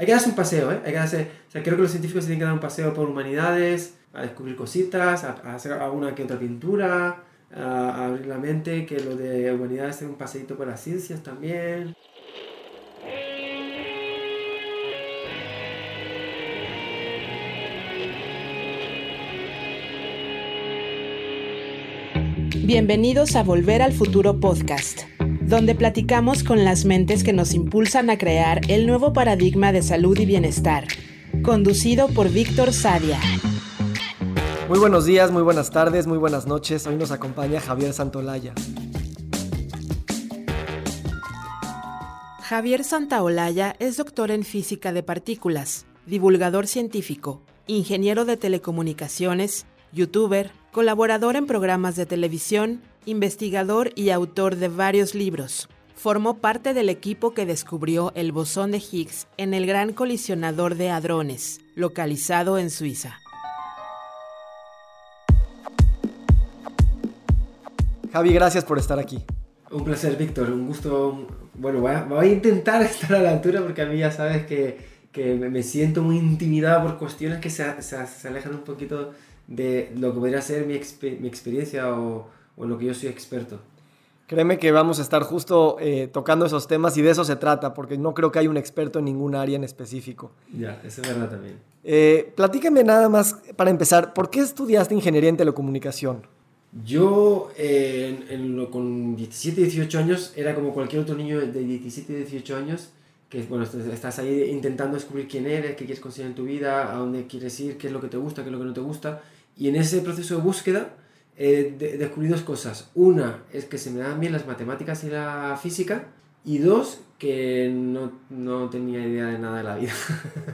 hay que darse un paseo, ¿eh? Hay que darse, o sea, creo que los científicos tienen que dar un paseo por humanidades, a descubrir cositas, a, hacer alguna que otra pintura, a, abrir la mente, que lo de humanidades es un paseito por las ciencias también. Bienvenidos a Volver al Futuro Podcast, donde platicamos con las mentes que nos impulsan a crear el nuevo paradigma de salud y bienestar, conducido por Víctor Sadia. Muy buenos días, muy buenas tardes, muy buenas noches. Hoy nos acompaña Javier Santolaya. Javier Santaolalla es doctor en física de partículas, divulgador científico, ingeniero de telecomunicaciones, youtuber, colaborador en programas de televisión, investigador y autor de varios libros. Formó parte del equipo que descubrió el bosón de Higgs en el Gran Colisionador de Hadrones, localizado en Suiza. Javi, gracias por estar aquí. Un placer, Víctor. Un gusto. Bueno, voy a, intentar estar a la altura porque a mí ya sabes que, me siento muy intimidado por cuestiones que se, se alejan un poquito de lo que podría ser mi, mi experiencia o, o, en lo que yo soy experto. Créeme que vamos a estar justo eh, tocando esos temas y de eso se trata, porque no creo que haya un experto en ningún área en específico. Ya, eso es verdad también. Eh, platícame nada más para empezar, ¿por qué estudiaste ingeniería en telecomunicación? Yo eh, en, con 17, 18 años era como cualquier otro niño de 17, 18 años que bueno, estás ahí intentando descubrir quién eres, qué quieres conseguir en tu vida, a dónde quieres ir, qué es lo que te gusta, qué es lo que no te gusta. Y en ese proceso de búsqueda he descubrí dos cosas. Una es que se me dan bien las matemáticas y la física. Y dos, que no, no tenía idea de nada de la vida.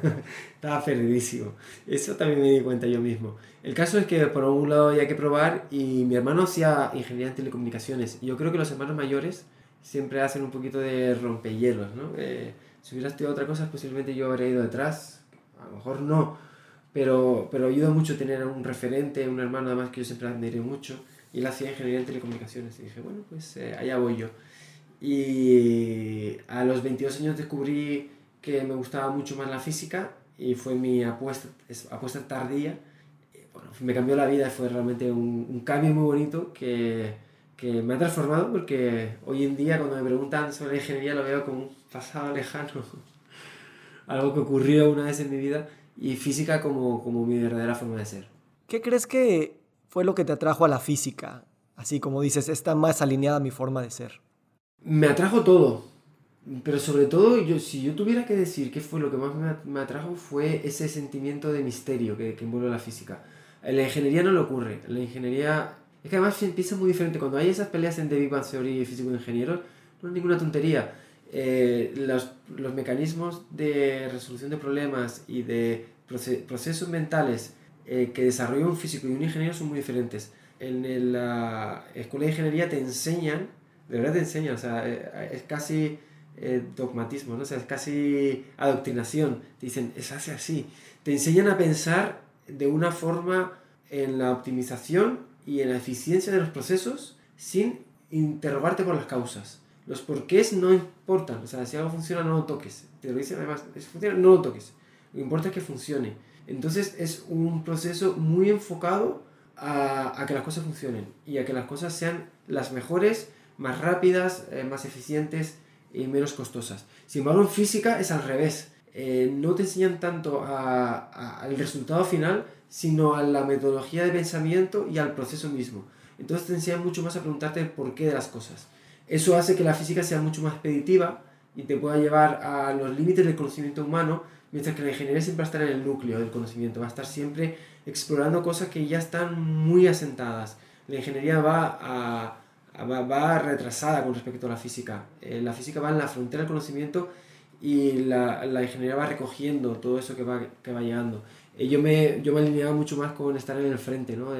Estaba perdidísimo. Eso también me di cuenta yo mismo. El caso es que por un lado había que probar y mi hermano hacía ingeniería en telecomunicaciones. Y yo creo que los hermanos mayores siempre hacen un poquito de rompehielos, ¿no? Eh, si hubiera estudiado otra cosa, posiblemente yo habría ido detrás. A lo mejor no, pero, pero ayuda mucho tener un referente, un hermano además que yo siempre admiré mucho, y él hacía ingeniería en telecomunicaciones, y dije, bueno, pues eh, allá voy yo. Y a los 22 años descubrí que me gustaba mucho más la física, y fue mi apuesta, apuesta tardía. Bueno, me cambió la vida, fue realmente un, un cambio muy bonito que, que me ha transformado porque hoy en día cuando me preguntan sobre ingeniería lo veo como un pasado lejano, algo que ocurrió una vez en mi vida y física como, como mi verdadera forma de ser. ¿Qué crees que fue lo que te atrajo a la física? Así como dices, está más alineada a mi forma de ser. Me atrajo todo, pero sobre todo, yo, si yo tuviera que decir qué fue lo que más me, atrajo, fue ese sentimiento de misterio que, que envuelve la física. En la ingeniería no le ocurre. En la ingeniería es que además empieza muy diferente. Cuando hay esas peleas entre Big Bang Theory y físico ingenieros, no es ninguna tontería. Eh, los, los, mecanismos de resolución de problemas y de procesos mentales eh, que desarrolla un físico y un ingeniero son muy diferentes. En la escuela de ingeniería te enseñan, de verdad te enseñan, o sea, eh, es casi dogmatismo, ¿no? o sea, es casi adoctrinación. Te dicen, es hace así. Te enseñan a pensar de una forma en la optimización y en la eficiencia de los procesos sin interrogarte por las causas. Los porqués no importan. O sea, si algo funciona, no lo toques. Te lo dicen además, si funciona, no lo toques. Lo que importa es que funcione. Entonces es un proceso muy enfocado a, que las cosas funcionen y a que las cosas sean las mejores, más rápidas, eh, más eficientes y menos costosas. Sin embargo, en física es al revés. Eh, no te enseñan tanto al resultado final, sino a la metodología de pensamiento y al proceso mismo. Entonces te enseñan mucho más a preguntarte el porqué de las cosas. Eso hace que la física sea mucho más expeditiva y te pueda llevar a los límites del conocimiento humano, mientras que la ingeniería siempre va a estar en el núcleo del conocimiento, va a estar siempre explorando cosas que ya están muy asentadas. La ingeniería va, a, va, retrasada con respecto a la física. Eh, la física va en la frontera del conocimiento y la, la ingeniería va recogiendo todo eso que va, que va llegando. Eh, yo, me, yo me alineaba mucho más con estar en el frente, ¿no?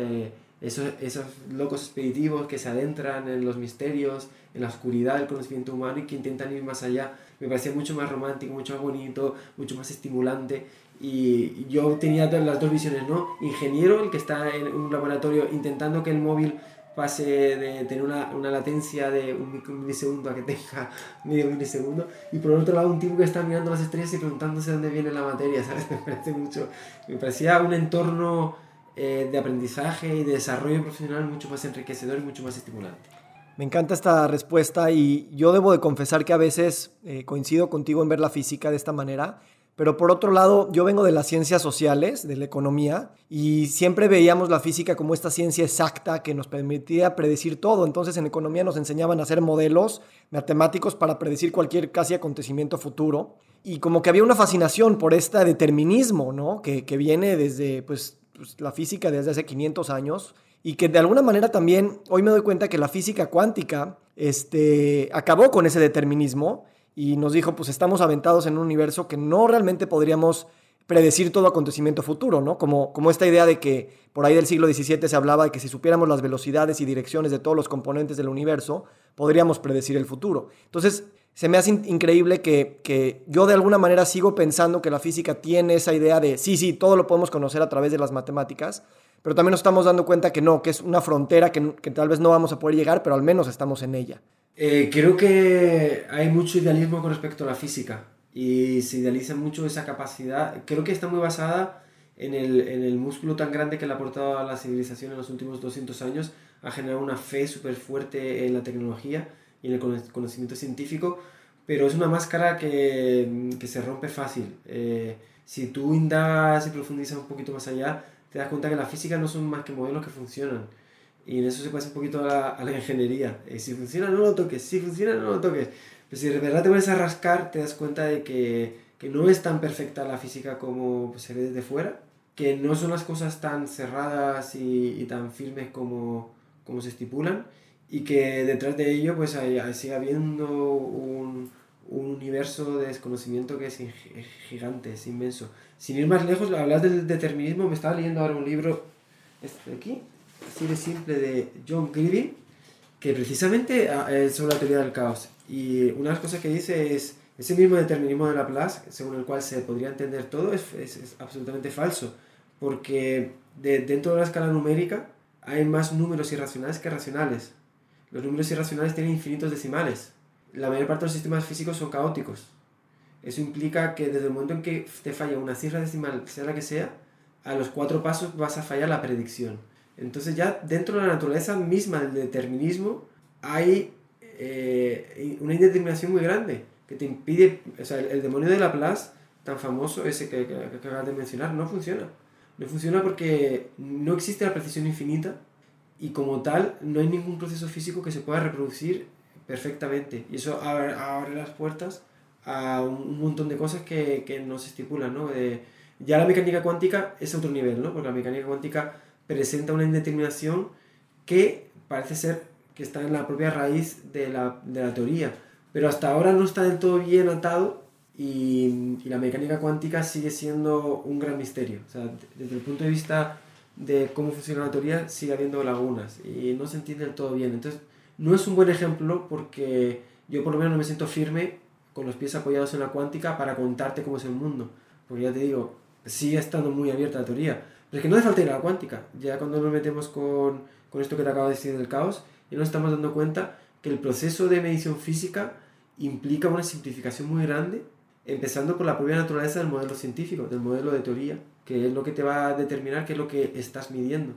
Esos, esos locos expeditivos que se adentran en los misterios, en la oscuridad del conocimiento humano y que intentan ir más allá. Me parecía mucho más romántico, mucho más bonito, mucho más estimulante. Y yo tenía las dos visiones, ¿no? Ingeniero, el que está en un laboratorio intentando que el móvil pase de tener una, una latencia de un milisegundo a que tenga medio milisegundo. Y por otro lado, un tipo que está mirando las estrellas y preguntándose dónde viene la materia, ¿sabes? Me parece mucho. Me parecía un entorno eh, de aprendizaje y de desarrollo profesional mucho más enriquecedor y mucho más estimulante. Me encanta esta respuesta y yo debo de confesar que a veces eh, coincido contigo en ver la física de esta manera pero por otro lado, yo vengo de las ciencias sociales, de la economía, y siempre veíamos la física como esta ciencia exacta que nos permitía predecir todo. Entonces en economía nos enseñaban a hacer modelos matemáticos para predecir cualquier casi acontecimiento futuro. Y como que había una fascinación por este determinismo, ¿no? Que, viene desde pues, pues, la física desde hace 500 años y que de alguna manera también hoy me doy cuenta que la física cuántica este, acabó con ese determinismo y nos dijo, pues estamos aventados en un universo que no realmente podríamos predecir todo acontecimiento futuro, ¿no? Como, como esta idea de que por ahí del siglo XVII se hablaba de que si supiéramos las velocidades y direcciones de todos los componentes del universo, podríamos predecir el futuro. Entonces, se me hace increíble que, que, yo de alguna manera sigo pensando que la física tiene esa idea de, sí, sí, todo lo podemos conocer a través de las matemáticas, pero también nos estamos dando cuenta que no, que es una frontera que, que tal vez no vamos a poder llegar, pero al menos estamos en ella. Eh, creo que hay mucho idealismo con respecto a la física y se idealiza mucho esa capacidad. Creo que está muy basada en el, en el músculo tan grande que le ha aportado a la civilización en los últimos 200 años, ha generado una fe súper fuerte en la tecnología y en el conocimiento científico, pero es una máscara que, que se rompe fácil. Eh, si tú indagas y profundizas un poquito más allá, te das cuenta que la física no son más que modelos que funcionan y en eso se pasa un poquito a la, ingeniería. Y si funciona, no lo toques. Si funciona, no lo toques. Pero si de verdad te pones a rascar, te das cuenta de que, que no es tan perfecta la física como se ve desde fuera. Que no son las cosas tan cerradas y, y tan firmes como, como se estipulan. Y que detrás de ello pues hay, sigue habiendo un, un universo de desconocimiento que es gigante, es inmenso. Sin ir más lejos, hablas del determinismo, me estaba leyendo ahora un libro, este de aquí, así de simple de John Greene, que precisamente ah, es sobre la teoría del caos. Y una de las cosas que dice es, ese mismo determinismo de Laplace, según el cual se podría entender todo, es, es, absolutamente falso, porque de, dentro de la escala numérica hay más números irracionales que racionales. Los números irracionales tienen infinitos decimales. La mayor parte de los sistemas físicos son caóticos. Eso implica que desde el momento en que te falla una cifra decimal, sea la que sea, a los cuatro pasos vas a fallar la predicción. Entonces ya dentro de la naturaleza misma del determinismo hay eh, una indeterminación muy grande que te impide, o sea, el, demonio de Laplace, tan famoso, ese que, que, acabas de mencionar, no funciona. No funciona porque no existe la precisión infinita y como tal no hay ningún proceso físico que se pueda reproducir perfectamente. Y eso abre, abre las puertas a un, montón de cosas que, que no se estipulan, ¿no? ya la mecánica cuántica es otro nivel, ¿no? Porque la mecánica cuántica presenta una indeterminación que parece ser que está en la propia raíz de la, de la teoría, pero hasta ahora no está del todo bien atado y, y, la mecánica cuántica sigue siendo un gran misterio. O sea, desde el punto de vista de cómo funciona la teoría sigue habiendo lagunas y no se entiende del todo bien. Entonces, no es un buen ejemplo porque yo por lo menos no me siento firme con los pies apoyados en la cuántica para contarte cómo es el mundo. Porque ya te digo, sigue estando muy abierta la teoría, pero es que no hace falta ir a la cuántica. Ya cuando nos metemos con, con esto que te acabo de decir del caos, ya nos estamos dando cuenta que el proceso de medición física implica una simplificación muy grande, empezando por la propia naturaleza del modelo científico, del modelo de teoría, que es lo que te va a determinar qué es lo que estás midiendo.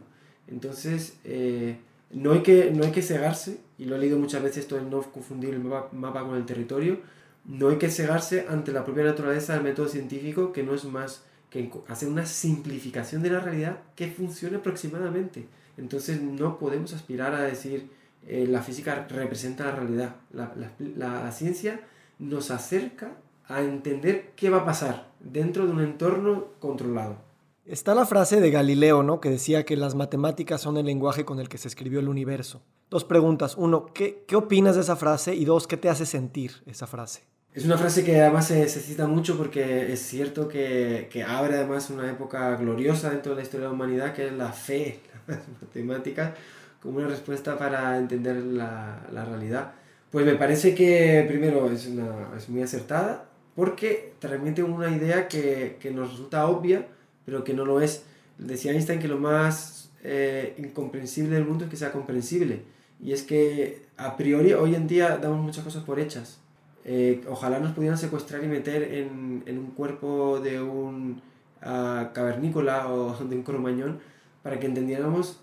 Entonces, eh, no, hay que, no hay que cegarse, y lo he leído muchas veces esto de no confundir el mapa, con el territorio, no hay que cegarse ante la propia naturaleza del método científico, que no es más que hace una simplificación de la realidad que funcione aproximadamente. Entonces no podemos aspirar a decir eh, la física representa la realidad. La, la, la, ciencia nos acerca a entender qué va a pasar dentro de un entorno controlado. Está la frase de Galileo, ¿no? Que decía que las matemáticas son el lenguaje con el que se escribió el universo. Dos preguntas. Uno, ¿qué, qué opinas de esa frase? Y dos, ¿qué te hace sentir esa frase? Es una frase que además se, se cita mucho porque es cierto que, que, abre además una época gloriosa dentro de la historia de la humanidad, que es la fe, las matemáticas, como una respuesta para entender la, la realidad. Pues me parece que primero es, una, es muy acertada porque transmite una idea que, que, nos resulta obvia, pero que no lo es. Decía Einstein que lo más eh, incomprensible del mundo es que sea comprensible. Y es que a priori hoy en día damos muchas cosas por hechas. Eh, ojalá nos pudieran secuestrar y meter en, en un cuerpo de un uh, cavernícola o de un cromañón para que entendiéramos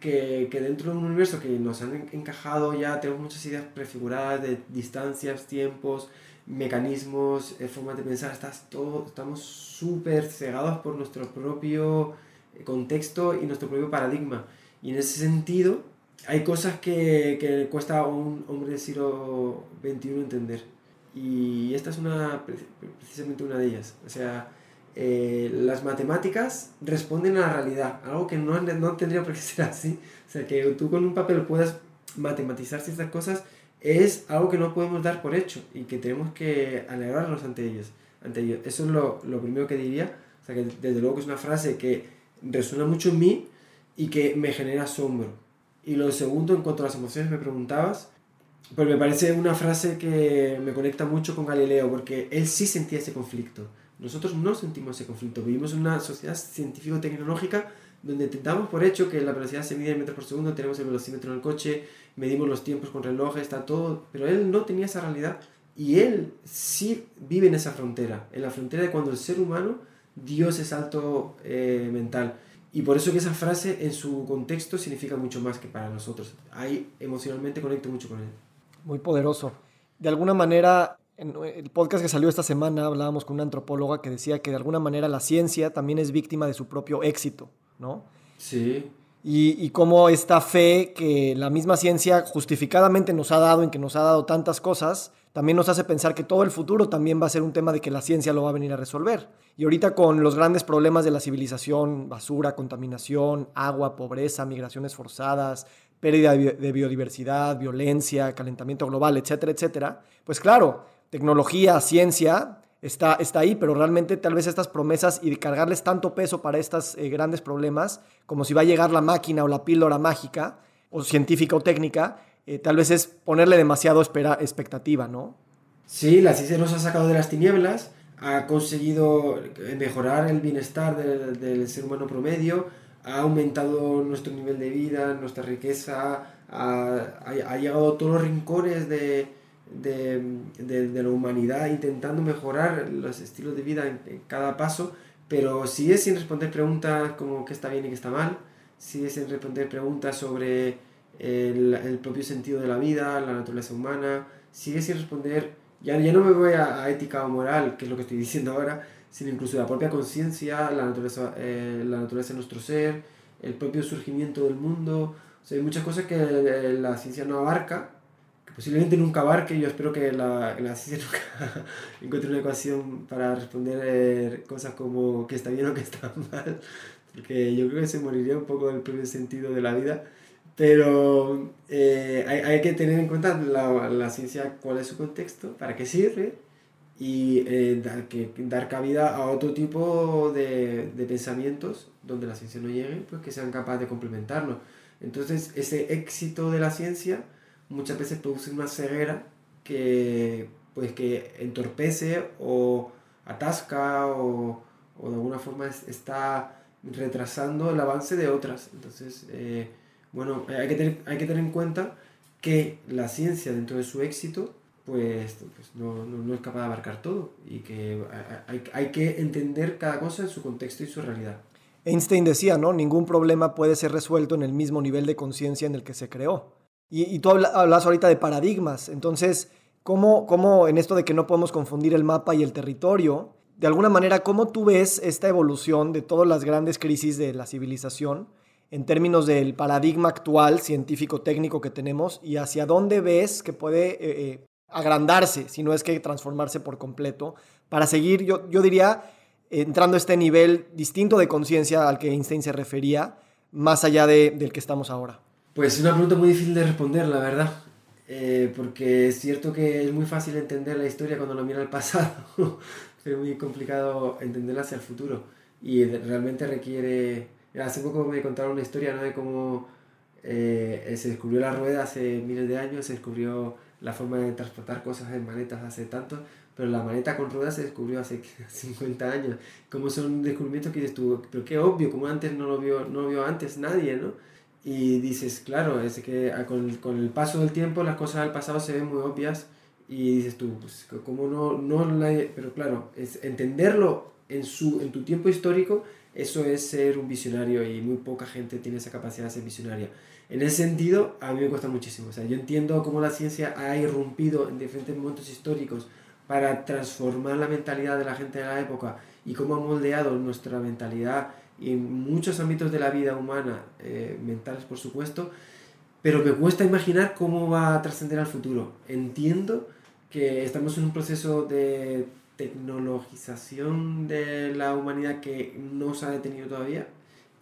que, que, dentro de un universo que nos han encajado ya tenemos muchas ideas prefiguradas de distancias, tiempos, mecanismos, eh, formas de pensar, estás todo, estamos súper cegados por nuestro propio eh, contexto y nuestro propio paradigma. Y en ese sentido, hay cosas que, que cuesta a un hombre del siglo XXI entender. Y esta es una, precisamente una de ellas. O sea, eh, las matemáticas responden a la realidad, algo que no, no tendría por qué ser así. O sea, que tú con un papel puedas matematizar ciertas cosas es algo que no podemos dar por hecho y que tenemos que alegrarnos ante ellos. Ante ellos. Eso es lo, lo primero que diría. O sea, que desde luego que es una frase que resuena mucho en mí y que me genera asombro. Y lo segundo, en cuanto a las emociones, me preguntabas, pues me parece una frase que me conecta mucho con Galileo, porque él sí sentía ese conflicto. Nosotros no sentimos ese conflicto. Vivimos en una sociedad científico-tecnológica donde damos por hecho que la velocidad se mide en metros por segundo, tenemos el velocímetro en el coche, medimos los tiempos con relojes, está todo, pero él no tenía esa realidad y él sí vive en esa frontera, en la frontera de cuando el ser humano dio ese salto eh, mental. Y por eso que esa frase en su contexto significa mucho más que para nosotros. Ahí emocionalmente conecto mucho con él. Muy poderoso. De alguna manera, en el podcast que salió esta semana hablábamos con una antropóloga que decía que de alguna manera la ciencia también es víctima de su propio éxito, ¿no? Sí. Y, y cómo esta fe que la misma ciencia justificadamente nos ha dado, en que nos ha dado tantas cosas, también nos hace pensar que todo el futuro también va a ser un tema de que la ciencia lo va a venir a resolver. Y ahorita con los grandes problemas de la civilización, basura, contaminación, agua, pobreza, migraciones forzadas, pérdida de biodiversidad, violencia, calentamiento global, etcétera, etcétera, pues claro, tecnología, ciencia, está, está ahí, pero realmente tal vez estas promesas y cargarles tanto peso para estos eh, grandes problemas, como si va a llegar la máquina o la píldora mágica, o científica o técnica, eh, tal vez es ponerle demasiado espera, expectativa, ¿no? Sí, la ciencia nos ha sacado de las tinieblas, ha conseguido mejorar el bienestar del, del ser humano promedio, ha aumentado nuestro nivel de vida, nuestra riqueza, ha, ha, llegado a todos los rincones de, de, de, de, la humanidad intentando mejorar los estilos de vida en, cada paso, pero sigue sin responder preguntas como qué está bien y qué está mal, sigue sin responder preguntas sobre el, el propio sentido de la vida, la naturaleza humana, sigue sin responder, ya, ya no me voy a, a ética o moral, que es lo que estoy diciendo ahora, sino incluso la propia conciencia, la naturaleza, eh, la naturaleza de nuestro ser, el propio surgimiento del mundo. O hay muchas cosas que la ciencia no abarca, posiblemente nunca abarque. Yo espero que la, la ciencia nunca encuentre una ecuación para responder eh, cosas como qué está bien o qué está mal, porque yo creo que se moriría un poco del propio sentido de la vida. Pero eh, hay, hay, que tener en cuenta la, la ciencia, cuál es su contexto, para qué sirve y eh, dar, que, dar cabida a otro tipo de, de, pensamientos donde la ciencia no llegue, pues que sean capaces de complementarlo. Entonces, ese éxito de la ciencia muchas veces produce una ceguera que, pues, que entorpece o atasca o, de alguna forma está retrasando el avance de otras. Entonces, eh, bueno, hay que, tener, hay que tener en cuenta que la ciencia dentro de su éxito pues, pues no, no, no, es capaz de abarcar todo y que hay, hay, que entender cada cosa en su contexto y su realidad. Einstein decía, ¿no? Ningún problema puede ser resuelto en el mismo nivel de conciencia en el que se creó. Y, y tú hablas ahorita de paradigmas, entonces, ¿cómo, ¿cómo en esto de que no podemos confundir el mapa y el territorio, de alguna manera, cómo tú ves esta evolución de todas las grandes crisis de la civilización en términos del paradigma actual científico-técnico que tenemos y hacia dónde ves que puede eh, eh agrandarse, si no es que transformarse por completo, para seguir, yo, yo diría, entrando a este nivel distinto de conciencia al que Einstein se refería, más allá de, del que estamos ahora? Pues es una pregunta muy difícil de responder, la verdad, eh, porque es cierto que es muy fácil entender la historia cuando lo mira al pasado, pero es muy complicado entenderla hacia el futuro y realmente requiere... Hace poco me contaron una historia ¿no? de cómo eh, se descubrió la rueda hace miles de años, se descubrió la forma de transportar cosas en maletas hace tanto. Pero la maleta con ruedas se descubrió hace 50 años. Como son descubrimientos que dices tú, pero qué obvio, como antes no lo vio, no vio antes nadie, ¿no? Y dices, claro, es que ah, con, con el paso del tiempo las cosas del pasado se ven muy obvias y dices tú, pues, ¿cómo no, no Pero claro, es entenderlo en, su, en tu tiempo histórico, eso es ser un visionario y muy poca gente tiene esa capacidad de ser visionaria. En ese sentido, a mí me cuesta muchísimo. O sea, yo entiendo cómo la ciencia ha irrumpido en diferentes momentos históricos para transformar la mentalidad de la gente de la época y cómo ha moldeado nuestra mentalidad en muchos ámbitos de la vida humana, eh, mentales por supuesto, pero me cuesta imaginar cómo va a trascender al futuro. Entiendo que estamos en un proceso de tecnologización de la humanidad que no se ha detenido todavía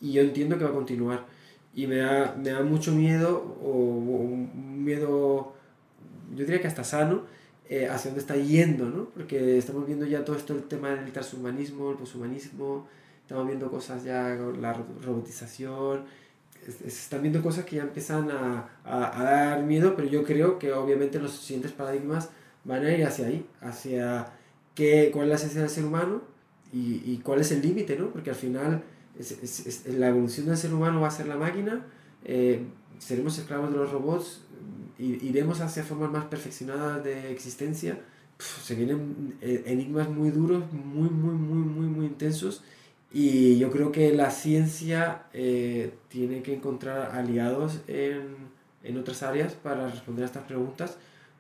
y yo entiendo que va a continuar y me da, me da mucho miedo o, un miedo yo diría que hasta sano eh, hacia dónde está yendo, ¿no? Porque estamos viendo ya todo esto, el tema del transhumanismo, el poshumanismo, estamos viendo cosas ya, la robotización, se están viendo cosas que ya empiezan a, a, dar miedo, pero yo creo que obviamente los siguientes paradigmas van a ir hacia ahí, hacia qué, cuál es la esencia del ser humano y, y cuál es el límite, ¿no? Porque al final es, es, la evolución del ser humano va a ser la máquina, eh, seremos esclavos de los robots, iremos hacia formas más perfeccionadas de existencia, se vienen eh, enigmas muy duros, muy, muy, muy, muy, muy intensos. Y yo creo que la ciencia eh, tiene que encontrar aliados en, en, otras áreas para responder a estas preguntas,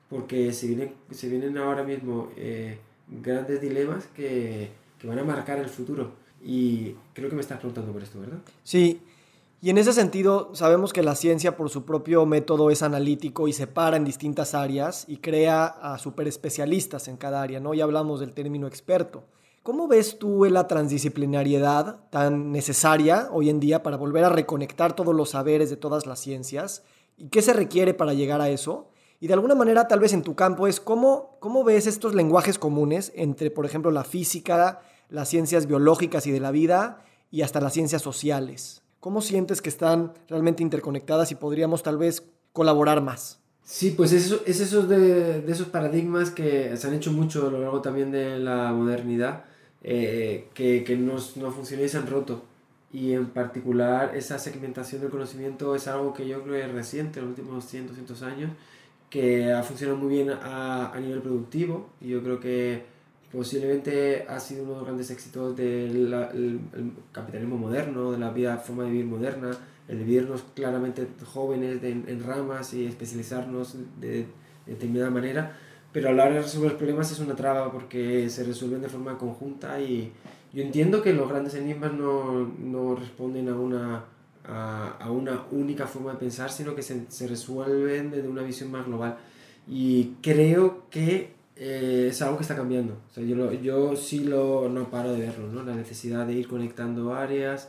porque se vienen, se vienen ahora mismo eh, grandes dilemas que, que, van a marcar el futuro. Y creo que me estás preguntando por esto, ¿verdad? Sí, y en ese sentido, sabemos que la ciencia por su propio método es analítico y separa en distintas áreas y crea a superespecialistas en cada área, ¿no? Ya hablamos del término experto. ¿Cómo ves tú la transdisciplinariedad tan necesaria hoy en día para volver a reconectar todos los saberes de todas las ciencias? ¿Y qué se requiere para llegar a eso? Y de alguna manera, tal vez en tu campo, es cómo, cómo ves estos lenguajes comunes entre, por ejemplo, la física, las ciencias biológicas y de la vida y hasta las ciencias sociales. ¿Cómo sientes que están realmente interconectadas y podríamos tal vez colaborar más? Sí, pues eso, es esos de, de, esos paradigmas que se han hecho mucho a lo largo también de la modernidad, eh, que, que no, no funcionan y se han roto. Y en particular esa segmentación del conocimiento es algo que yo creo es reciente, en los últimos 100, 200 años, que ha funcionado muy bien a, a nivel productivo. Y yo creo que posiblemente ha sido uno de los grandes éxitos del capitalismo moderno, de la vida, forma de vivir moderna, el vivirnos claramente jóvenes en ramas y especializarnos de, determinada manera, pero a la hora de resolver problemas es una traba porque se resuelven de forma conjunta y yo entiendo que los grandes enigmas no, no responden a una, a, a, una única forma de pensar, sino que se, se resuelven desde una visión más global. Y creo que eh, es algo que está cambiando. O sea, yo, yo sí lo, no paro de verlo, ¿no? La necesidad de ir conectando áreas,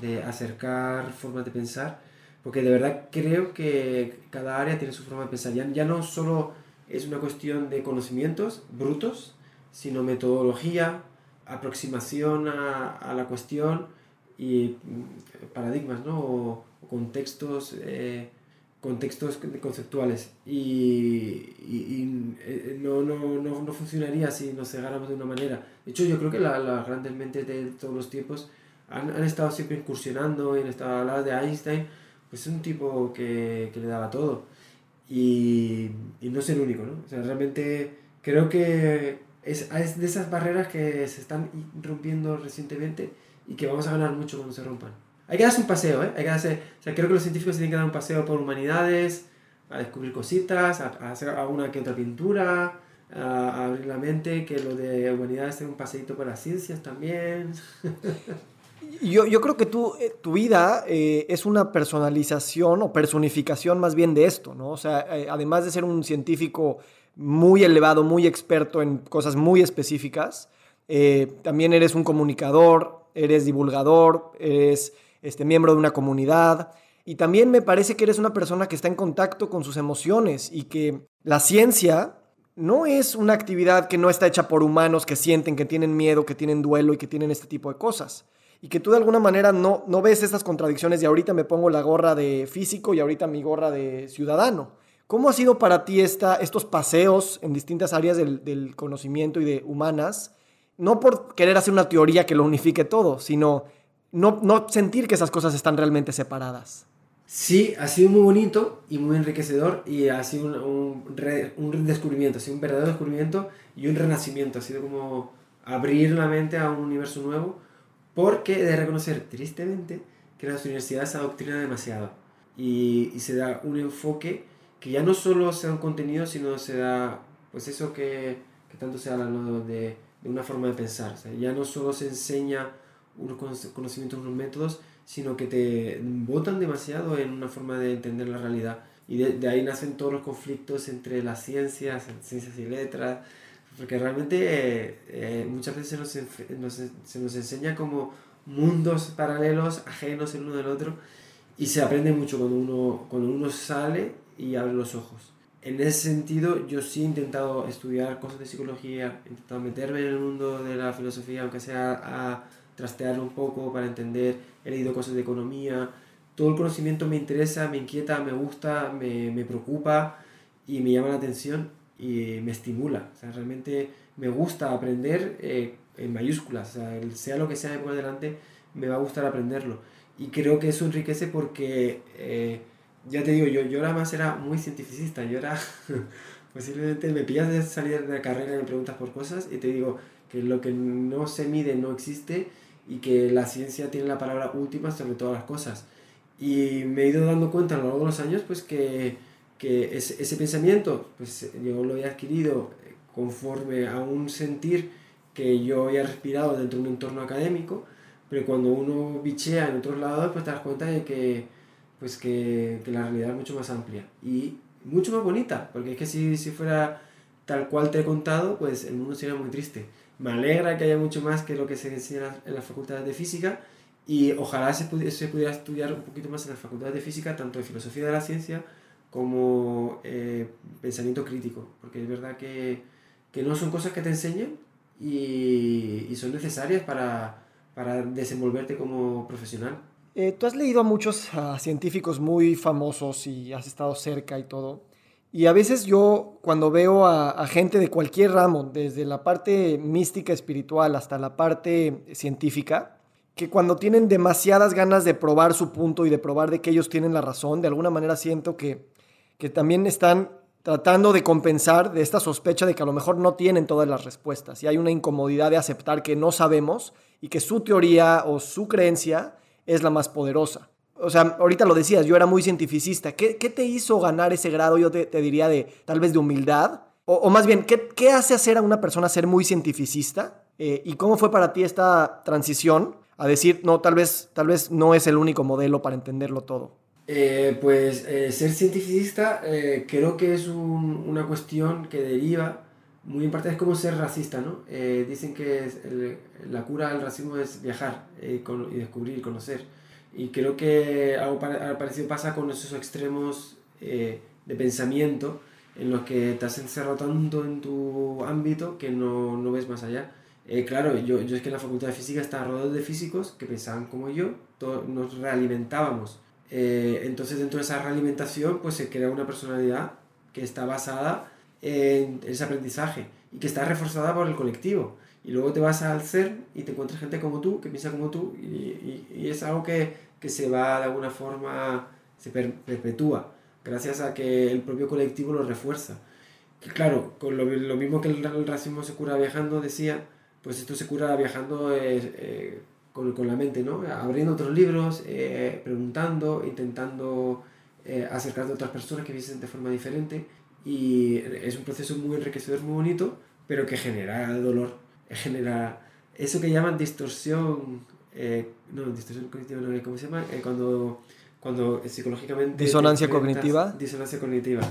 de acercar formas de pensar, porque de verdad creo que cada área tiene su forma de pensar. Ya, ya no solo es una cuestión de conocimientos brutos, sino metodología, aproximación a, a la cuestión y mm, paradigmas, ¿no? O, contextos eh, contextos conceptuales y, y, eh, no, no, no, no, funcionaría si nos cegáramos de una manera. De hecho, yo creo que las la grandes mentes de todos los tiempos han, han estado siempre incursionando en esta hablando de Einstein, pues es un tipo que, que le daba todo y, y, no es el único, ¿no? O sea, realmente creo que es, es de esas barreras que se están rompiendo recientemente y que vamos a ganar mucho cuando se rompan. Hay que darse un paseo, ¿eh? Hay que darse, o sea, creo que los científicos tienen que dar un paseo por humanidades, a descubrir cositas, a, hacer alguna que otra pintura, a, abrir la mente, que lo de humanidades tenga un paseito por las ciencias también. Yo, yo creo que tú, eh, tu vida eh, es una personalización o personificación más bien de esto, ¿no? O sea, eh, además de ser un científico muy elevado, muy experto en cosas muy específicas, también eres un comunicador, eres divulgador, eres este, miembro de una comunidad. Y también me parece que eres una persona que está en contacto con sus emociones y que la ciencia no es una actividad que no está hecha por humanos que sienten, que tienen miedo, que tienen duelo y que tienen este tipo de cosas. Y que tú de alguna manera no, no ves estas contradicciones de ahorita me pongo la gorra de físico y ahorita mi gorra de ciudadano. ¿Cómo ha sido para ti esta, estos paseos en distintas áreas del, del conocimiento y de humanas? No por querer hacer una teoría que lo unifique todo, sino no, no sentir que esas cosas están realmente separadas. Sí, ha sido muy bonito y muy enriquecedor y ha sido un, un, descubrimiento, ha sido un verdadero descubrimiento y un renacimiento. Ha sido como abrir la mente a un universo nuevo porque he de reconocer tristemente que las universidades adoctrinan demasiado y, se da un enfoque que ya no solo se da un contenido, sino se da pues eso que, tanto se habla de, de, una forma de pensar. Ya no solo se enseña unos conocimientos, unos métodos, sino que te botan demasiado en una forma de entender la realidad. Y de, ahí nacen todos los conflictos entre las ciencias, ciencias y letras, porque realmente eh, eh, muchas veces se nos, se nos enseña como mundos paralelos, ajenos el uno del otro, y se aprende mucho cuando uno, cuando uno sale y abre los ojos. En ese sentido, yo sí he intentado estudiar cosas de psicología, he intentado meterme en el mundo de la filosofía, aunque sea a trastearlo un poco para entender, he leído cosas de economía, todo el conocimiento me interesa, me inquieta, me gusta, me, me preocupa y me llama la atención y me estimula. O sea, realmente me gusta aprender eh, en mayúsculas, o sea, sea lo que sea de por adelante, me va a gustar aprenderlo. Y creo que eso enriquece porque, eh, ya te digo, yo, yo ahora más era muy cientificista, yo era, posiblemente me pillas de salir de la carrera y me preguntas por cosas y te digo que lo que no se mide no existe y que la ciencia tiene la palabra última sobre todas las cosas. Y me he ido dando cuenta a lo largo de los años pues que, que ese, ese pensamiento pues yo lo he adquirido conforme a un sentir que yo había respirado dentro de un entorno académico, pero cuando uno bichea en otros lados pues te das cuenta de que, pues que, que la realidad es mucho más amplia y mucho más bonita, porque es que si, si fuera tal cual te he contado, pues el mundo sería muy triste. Me alegra que haya mucho más que lo que se enseña en las facultades de física y ojalá se, pudiera, estudiar un poquito más en las facultades de física, tanto de filosofía de la ciencia como eh, pensamiento crítico, porque es verdad que, que, no son cosas que te enseñen y, y son necesarias para, para, desenvolverte como profesional. Eh, tú has leído a muchos científicos muy famosos y has estado cerca y todo. Y a veces yo cuando veo a, gente de cualquier ramo, desde la parte mística espiritual hasta la parte científica, que cuando tienen demasiadas ganas de probar su punto y de probar de que ellos tienen la razón, de alguna manera siento que, que también están tratando de compensar de esta sospecha de que a lo mejor no tienen todas las respuestas y hay una incomodidad de aceptar que no sabemos y que su teoría o su creencia es la más poderosa o sea, ahorita lo decías, yo era muy cientificista. ¿Qué, qué te hizo ganar ese grado, yo te, te diría, de tal vez de humildad? O, más bien, ¿qué, ¿qué, hace hacer a una persona ser muy cientificista? Eh, ¿Y cómo fue para ti esta transición a decir, no, tal vez, tal vez no es el único modelo para entenderlo todo? Eh, pues eh, ser cientificista eh, creo que es un, una cuestión que deriva muy en parte es como ser racista, ¿no? Eh, dicen que el, la cura del racismo es viajar y descubrir y conocer. Y creo que algo parecido pasa con esos extremos eh, de pensamiento en los que te has encerrado tanto en tu ámbito que no, no ves más allá. Eh, claro, yo, yo es que en la facultad de física estaba rodeado de físicos que pensaban como yo, nos realimentábamos. Eh, entonces dentro de esa realimentación pues se crea una personalidad que está basada en ese aprendizaje y que está reforzada por el colectivo. Y luego te vas al CERN y te encuentras gente como tú, que piensa como tú, y, y, es algo que, que, se va de alguna forma, se perpetúa, gracias a que el propio colectivo lo refuerza. Claro, con lo, lo mismo que el, racismo se cura viajando, decía, pues esto se cura viajando eh, eh, con, con, la mente, ¿no? Abriendo otros libros, eh, preguntando, intentando acercarte a otras personas que piensen de forma diferente. Y es un proceso muy enriquecedor, muy bonito, pero que genera dolor genera eso que llaman distorsión, eh, no, distorsión cognitiva, no, ¿cómo se llama? Eh, cuando, cuando psicológicamente... Disonancia cognitiva. Disonancia cognitiva.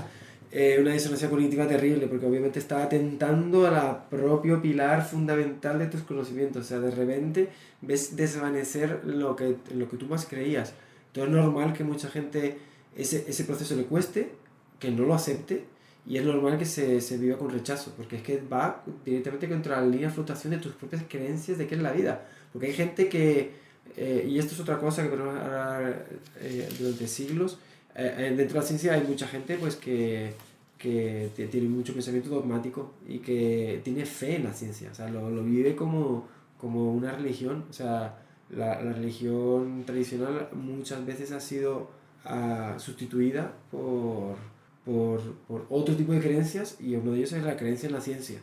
Eh, una disonancia cognitiva terrible, porque obviamente está atentando a la propio pilar fundamental de tus conocimientos. O sea, de repente ves desvanecer lo que, lo que tú más creías. Entonces es normal que mucha gente ese, ese proceso le cueste, que no lo acepte, y es normal que se, se, viva con rechazo, porque es que va directamente contra la línea de flotación de tus propias creencias de qué es la vida. Porque hay gente que, eh, y esto es otra cosa que podemos hablar eh, durante siglos, eh, dentro de la ciencia hay mucha gente pues que, que tiene mucho pensamiento dogmático y que tiene fe en la ciencia, o sea, lo, lo vive como, como una religión, o sea, la, la religión tradicional muchas veces ha sido ah, sustituida por, por, por, otro tipo de creencias y uno de ellos es la creencia en la ciencia,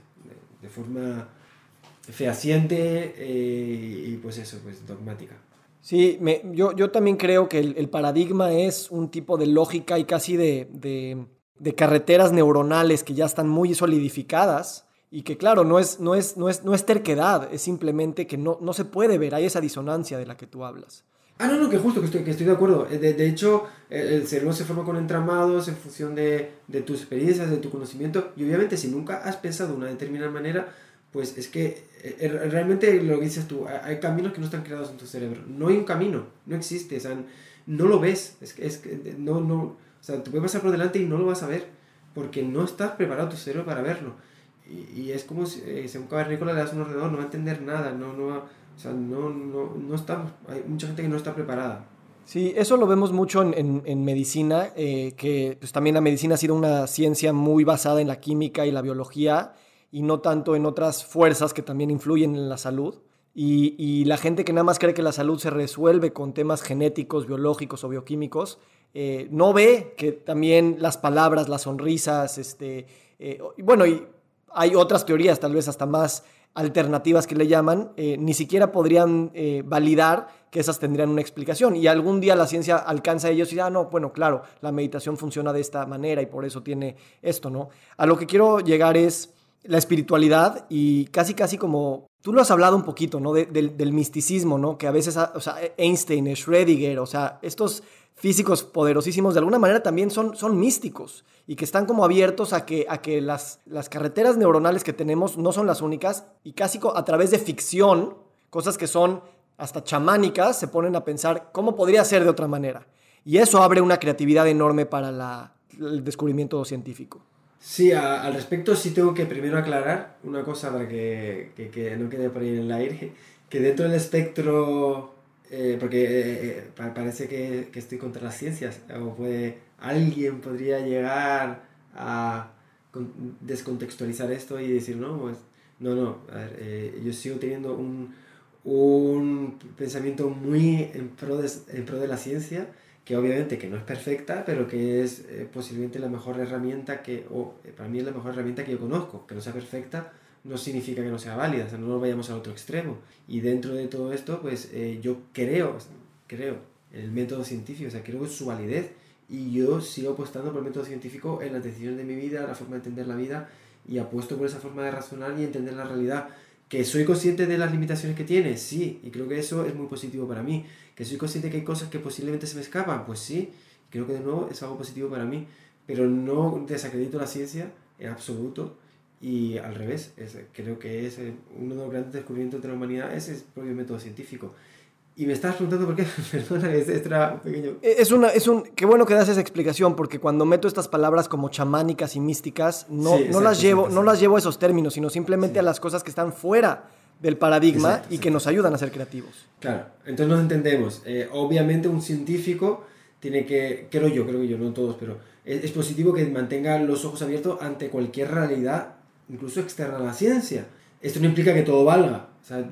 de, forma fehaciente eh, y pues eso, pues dogmática. Sí, me, yo, yo también creo que el, paradigma es un tipo de lógica y casi de, de, carreteras neuronales que ya están muy solidificadas y que claro, no es, no es, no es, no es terquedad, es simplemente que no, no se puede ver, hay esa disonancia de la que tú hablas. Ah, no, no, que justo, que estoy, que estoy de acuerdo. De, de hecho, el, el, cerebro se forma con entramados en función de, de, tus experiencias, de tu conocimiento. Y obviamente, si nunca has pensado de una determinada manera, pues es que eh, realmente lo que dices tú, hay caminos que no están creados en tu cerebro. No hay un camino, no existe, o sea, no lo ves. Es que, es que no, no, o sea, te puede pasar por delante y no lo vas a ver, porque no estás preparado tu cerebro para verlo. Y, y es como si, eh, si cavernícola le das un ordenador, no va a entender nada, no, no o sea, no, no, no está, hay mucha gente que no está preparada. Sí, eso lo vemos mucho en, en, en medicina, eh, que pues, también la medicina ha sido una ciencia muy basada en la química y la biología y no tanto en otras fuerzas que también influyen en la salud. Y, y, la gente que nada más cree que la salud se resuelve con temas genéticos, biológicos o bioquímicos, eh, no ve que también las palabras, las sonrisas, este, eh, bueno, y hay otras teorías tal vez hasta más alternativas que le llaman, eh, ni siquiera podrían eh, validar que esas tendrían una explicación. Y algún día la ciencia alcanza a ellos y dice, ah, no, bueno, claro, la meditación funciona de esta manera y por eso tiene esto, ¿no? A lo que quiero llegar es la espiritualidad y casi, casi como, tú lo has hablado un poquito, ¿no? De, del, misticismo, ¿no? Que a veces, o sea, Einstein, Schrödinger, o sea, estos físicos poderosísimos de alguna manera también son, son místicos y que están como abiertos a que, a que las, las carreteras neuronales que tenemos no son las únicas y casi a través de ficción, cosas que son hasta chamánicas, se ponen a pensar cómo podría ser de otra manera. Y eso abre una creatividad enorme para el descubrimiento científico. Sí, a, al respecto sí tengo que primero aclarar una cosa para que, que, que no quede por ahí en el aire, que dentro del espectro eh, porque eh, eh parece que, que, estoy contra las ciencias, o puede, alguien podría llegar a descontextualizar esto y decir, no, pues, no, no, a ver, eh, yo sigo teniendo un, un pensamiento muy en pro, de, en pro de la ciencia, que obviamente que no es perfecta, pero que es posiblemente la mejor herramienta que, o para mí es la mejor herramienta que yo conozco, que no sea perfecta, no significa que no sea válida, o sea, no nos vayamos al otro extremo. Y dentro de todo esto, pues eh, yo creo, creo el método científico, o sea, creo en su validez y yo sigo apostando por el método científico en las decisiones de mi vida, la forma de entender la vida y apuesto por esa forma de razonar y entender la realidad. ¿Que soy consciente de las limitaciones que tiene? Sí, y creo que eso es muy positivo para mí. ¿Que soy consciente que hay cosas que posiblemente se me escapan? Pues sí, creo que de nuevo es algo positivo para mí, pero no desacredito la ciencia en absoluto y al revés, es, creo que es eh, uno de los grandes descubrimientos de la humanidad es el propio método científico. Y me estás preguntando por qué, perdona, pequeño. E, es una, es un, qué bueno que das esa explicación, porque cuando meto estas palabras como chamánicas y místicas, no, sí, no, las, llevo, no las llevo a esos términos, sino simplemente sí. a las cosas que están fuera del paradigma exacto, y que nos ayudan a ser creativos. Claro, entonces nos entendemos. Eh, obviamente un científico tiene que, creo yo, creo que yo, no todos, pero es, es positivo que mantenga los ojos abiertos ante cualquier realidad incluso externa a la ciencia. Esto no implica que todo valga, o sea,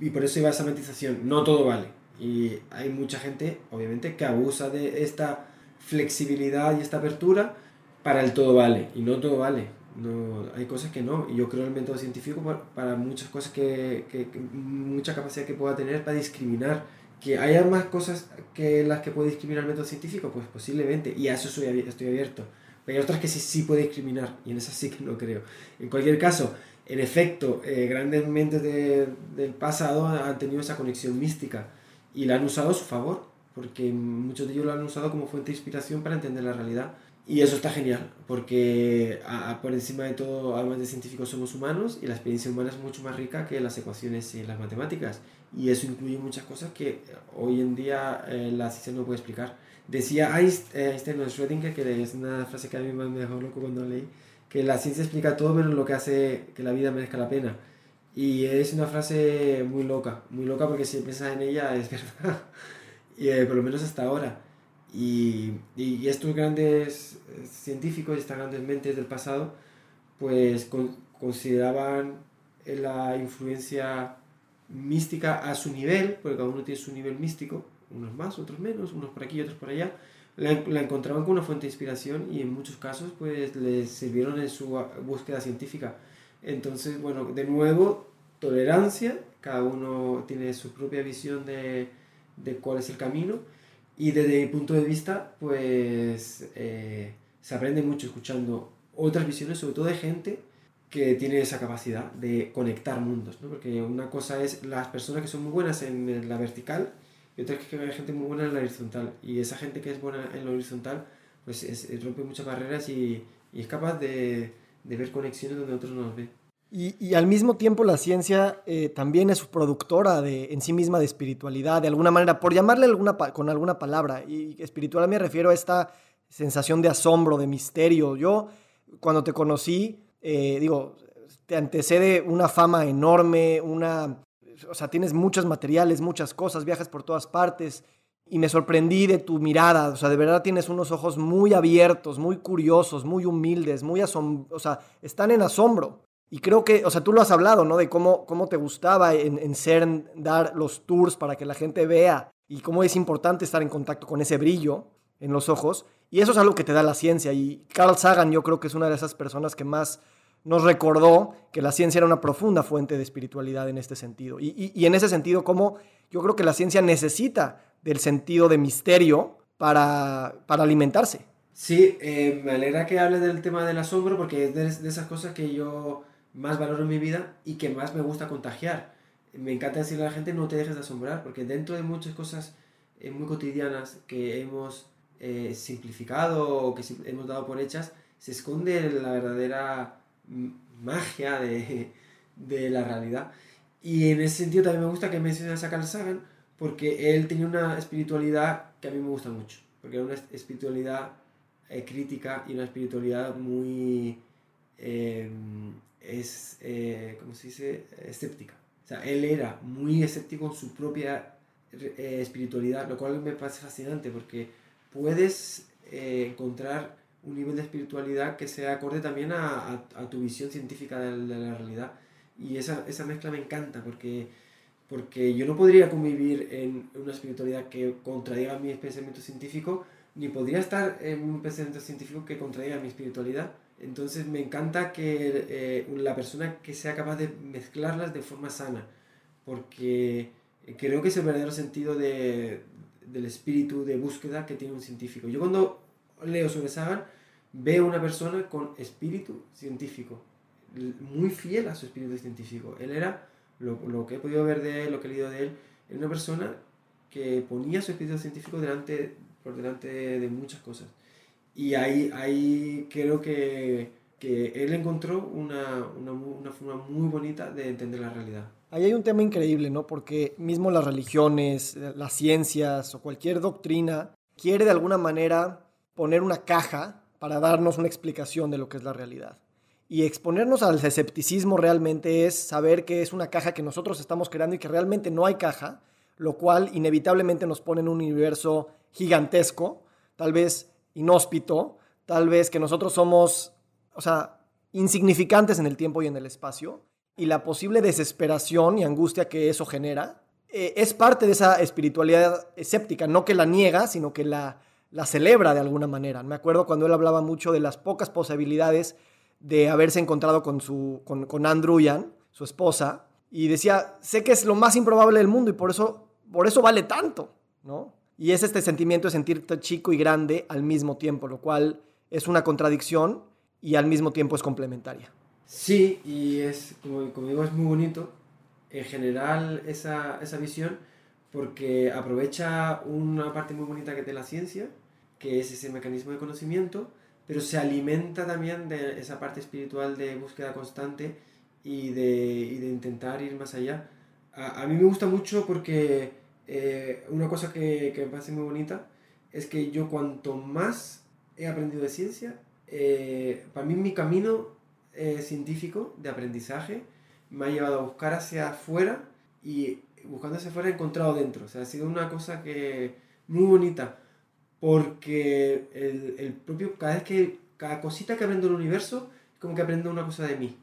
y por eso iba esa matización, no todo vale. Y hay mucha gente, obviamente, que abusa de esta flexibilidad y esta apertura para el todo vale, y no todo vale. No, hay cosas que no, y yo creo el método científico para, para muchas cosas que, que, que, mucha capacidad que pueda tener para discriminar. Que haya más cosas que las que puede discriminar el método científico, pues posiblemente, y a eso soy, estoy abierto pero hay otras que sí, sí puede discriminar, y en esas sí que no creo. En cualquier caso, en efecto, eh, grandes mentes de, del pasado han tenido esa conexión mística y la han usado a su favor, porque muchos de ellos lo han usado como fuente de inspiración para entender la realidad. Y eso está genial, porque a, a, por encima de todo, además de científicos, somos humanos y la experiencia humana es mucho más rica que las ecuaciones y las matemáticas. Y eso incluye muchas cosas que hoy en día eh, la ciencia no puede explicar. Decía Einstein o Schrödinger, que es una frase que a mí me dejó loco cuando leí, que la ciencia explica todo menos lo que hace que la vida merezca la pena. Y es una frase muy loca, muy loca porque si piensas en ella es verdad, y eh, por lo menos hasta ahora. Y, y, estos grandes eh, científicos, estas grandes mentes del pasado, pues consideraban la influencia mística a su nivel, porque cada uno tiene su nivel místico, unos más, otros menos, unos por aquí, otros por allá, la, la, encontraban como una fuente de inspiración y en muchos casos pues les sirvieron en su búsqueda científica. Entonces, bueno, de nuevo, tolerancia, cada uno tiene su propia visión de, de cuál es el camino y desde mi punto de vista pues eh, se aprende mucho escuchando otras visiones, sobre todo de gente que tiene esa capacidad de conectar mundos, ¿no? porque una cosa es las personas que son muy buenas en la vertical y otra es que hay gente muy buena en la horizontal. Y esa gente que es buena en la horizontal, pues es, rompe muchas barreras y, y es capaz de, de, ver conexiones donde otros no las ven. Y, y, al mismo tiempo la ciencia eh, también es productora de, en sí misma de espiritualidad, de alguna manera, por llamarle alguna, con alguna palabra. Y espiritual me refiero a esta sensación de asombro, de misterio. Yo, cuando te conocí, eh, digo, te antecede una fama enorme, una o sea, tienes muchos materiales, muchas cosas, viajas por todas partes y me sorprendí de tu mirada, o sea, de verdad tienes unos ojos muy abiertos, muy curiosos, muy humildes, muy asom o sea, están en asombro. Y creo que, o sea, tú lo has hablado, ¿no? De cómo, cómo te gustaba en, en CERN dar los tours para que la gente vea y cómo es importante estar en contacto con ese brillo en los ojos. Y eso es algo que te da la ciencia. Y Carl Sagan yo creo que es una de esas personas que más nos recordó que la ciencia era una profunda fuente de espiritualidad en este sentido. Y, y, en ese sentido, como yo creo que la ciencia necesita del sentido de misterio para, para alimentarse. Sí, eh, me alegra que hables del tema del asombro porque es de, esas cosas que yo más valoro en mi vida y que más me gusta contagiar. Me encanta decirle a la gente no te dejes de asombrar porque dentro de muchas cosas eh, muy cotidianas que hemos eh, simplificado o que hemos dado por hechas, se esconde la verdadera magia de, de, la realidad. Y en ese sentido también me gusta que menciones a Carl Sagan, porque él tenía una espiritualidad que a mí me gusta mucho, porque era una espiritualidad eh, crítica y una espiritualidad muy, em, es, eh, ¿cómo se dice?, escéptica. O sea, él era muy escéptico en su propia eh, espiritualidad, lo cual me parece fascinante, porque puedes encontrar un nivel de espiritualidad que sea acorde también a, tu visión científica de, la realidad. Y esa, esa, mezcla me encanta porque, porque yo no podría convivir en una espiritualidad que contradiga mi pensamiento científico, ni podría estar en un pensamiento científico que contradiga mi espiritualidad. Entonces me encanta que eh, la persona que sea capaz de mezclarlas de forma sana, porque creo que es el verdadero sentido de, del espíritu de búsqueda que tiene un científico. Yo cuando leo sobre Sagan, veo una persona con espíritu científico, muy fiel a su espíritu científico. Él era, lo, que he podido ver de él, lo que he leído de él, era una persona que ponía su espíritu científico por delante de, muchas cosas. Y ahí, ahí creo que, que él encontró una, una, una, forma muy bonita de entender la realidad. Ahí hay un tema increíble, ¿no? Porque mismo las religiones, las ciencias o cualquier doctrina quiere de alguna manera poner una caja para darnos una explicación de lo que es la realidad. Y exponernos al escepticismo realmente es saber que es una caja que nosotros estamos creando y que realmente no hay caja, lo cual inevitablemente nos pone en un universo gigantesco, tal vez inhóspito, tal vez que nosotros somos, o sea, insignificantes en el tiempo y en el espacio, y la posible desesperación y angustia que eso genera, eh, es parte de esa espiritualidad escéptica, no que la niega, sino que la la celebra de alguna manera. Me acuerdo cuando él hablaba mucho de las pocas posibilidades de haberse encontrado con, su, con, con Andrew Yan, su esposa, y decía, sé que es lo más improbable del mundo y por eso, por eso vale tanto, ¿no? Y es este sentimiento de sentirte chico y grande al mismo tiempo, lo cual es una contradicción y al mismo tiempo es complementaria. Sí, y es, como, como digo, es muy bonito en general esa, esa visión porque aprovecha una parte muy bonita que tiene la ciencia, que es ese mecanismo de conocimiento, pero se alimenta también de esa parte espiritual de búsqueda constante y de, y de intentar ir más allá. A, a, mí me gusta mucho porque eh, una cosa que, que, me parece muy bonita es que yo cuanto más he aprendido de ciencia, eh, para mí mi camino eh, científico de aprendizaje me ha llevado a buscar hacia afuera y buscando hacia afuera he encontrado dentro. O sea, ha sido una cosa que muy bonita porque el, el, propio, cada vez que, cada cosita que aprendo del universo, es como que aprendo una cosa de mí.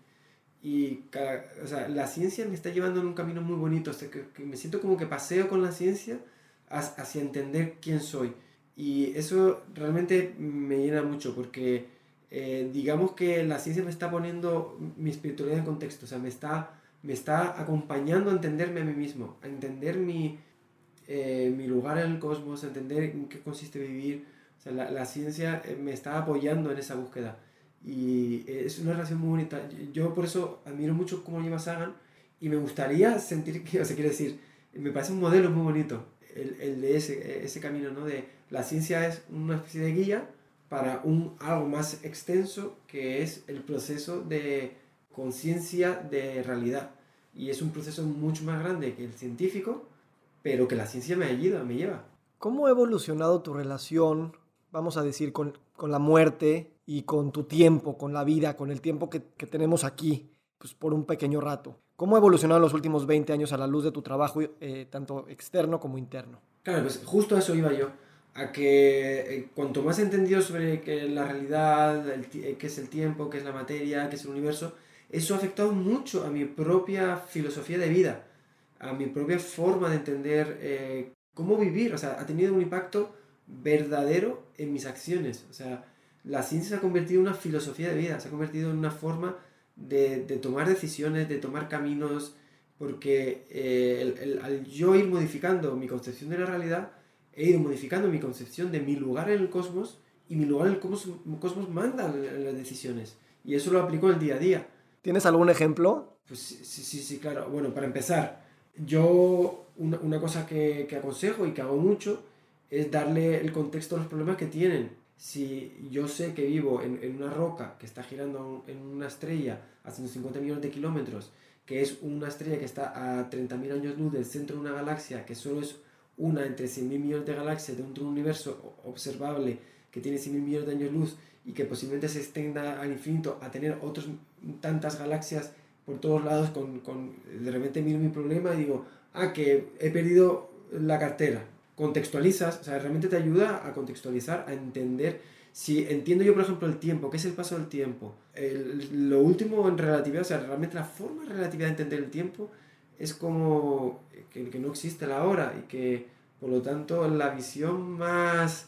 Y cada, o sea, la ciencia me está llevando en un camino muy bonito, o sea, que, me siento como que paseo con la ciencia hacia entender quién soy. Y eso realmente me llena mucho porque eh, digamos que la ciencia me está poniendo mi espiritualidad en contexto, o sea, me está, me está acompañando a entenderme a mí mismo, a entender mi, eh, mi lugar en el cosmos, a entender en qué consiste vivir. O sea, la, ciencia eh, me está apoyando en esa búsqueda. Y es una relación muy bonita. Yo por eso admiro mucho cómo lleva Sagan y me gustaría sentir que, o sea, quiere decir, me parece un modelo muy bonito el, el de ese, ese camino, ¿no? De la ciencia es una especie de guía para un algo más extenso que es el proceso de conciencia de realidad. Y es un proceso mucho más grande que el científico, pero que la ciencia me ayuda, me lleva. ¿Cómo ha evolucionado tu relación, vamos a decir, con, con la muerte y con tu tiempo, con la vida, con el tiempo que, que tenemos aquí, pues por un pequeño rato? ¿Cómo ha evolucionado en los últimos 20 años a la luz de tu trabajo, eh, tanto externo como interno? Claro, pues justo a eso iba yo a que eh, cuanto más he entendido sobre que la realidad, el, eh, qué es el tiempo, qué es la materia, qué es el universo, eso ha afectado mucho a mi propia filosofía de vida, a mi propia forma de entender eh, cómo vivir. O sea, ha tenido un impacto verdadero en mis acciones. O sea, la ciencia se ha convertido en una filosofía de vida, se ha convertido en una forma de, tomar decisiones, de tomar caminos, porque al yo ir modificando mi concepción de la realidad, he ido modificando mi concepción de mi lugar en el cosmos y mi lugar en el cosmos, manda las decisiones. Y eso lo aplico en el día a día. ¿Tienes algún ejemplo? Pues sí, sí, sí, claro. Bueno, para empezar, yo una, una cosa que, que, aconsejo y que hago mucho es darle el contexto a los problemas que tienen. Si yo sé que vivo en, en una roca que está girando en una estrella a 150 millones de kilómetros, que es una estrella que está a 30.000 años luz del centro de una galaxia, que solo es una entre 100.000 millones de galaxias dentro de un universo observable que tiene 100.000 millones de años luz y que posiblemente se extienda al infinito a tener otras tantas galaxias por todos lados con, con de repente miro mi problema y digo, ah, que he perdido la cartera. Contextualizas, o sea, realmente te ayuda a contextualizar, a entender. Si entiendo yo, por ejemplo, el tiempo, ¿qué es el paso del tiempo? lo último en relatividad, o sea, realmente la forma relativa de entender el tiempo es como que, que, no existe la hora y que por lo tanto la visión más,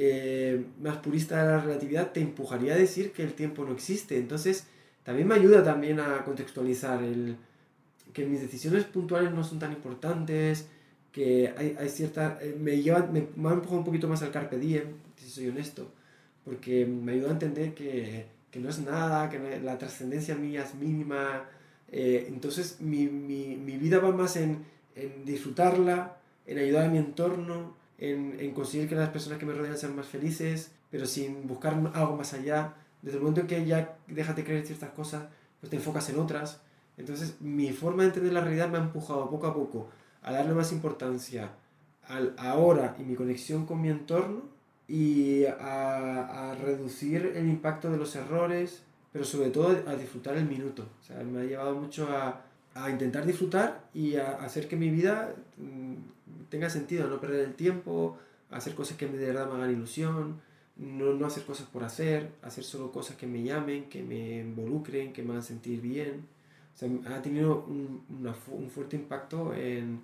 eh, más purista de la relatividad te empujaría a decir que el tiempo no existe. Entonces también me ayuda también a contextualizar el, que mis decisiones puntuales no son tan importantes, que hay, hay cierta... Eh, me, lleva, me, me un poquito más al carpe diem, si soy honesto, porque me ayuda a entender que, que no es nada, que la trascendencia mía es mínima, eh, entonces mi, mi, mi, vida va más en, en, disfrutarla, en ayudar a mi entorno, en, en, conseguir que las personas que me rodean sean más felices, pero sin buscar algo más allá. Desde el momento en que ya dejas de creer ciertas cosas, pues te enfocas en otras. Entonces mi forma de entender la realidad me ha empujado poco a poco a darle más importancia al ahora y mi conexión con mi entorno y a, a reducir el impacto de los errores, pero sobre todo a disfrutar el minuto. O sea, me ha llevado mucho a, a intentar disfrutar y a hacer que mi vida mm, tenga sentido, no perder el tiempo, hacer cosas que de verdad me hagan ilusión, no, no hacer cosas por hacer, hacer solo cosas que me llamen, que me involucren, que me hagan sentir bien. O sea, ha tenido un, fuerte impacto en,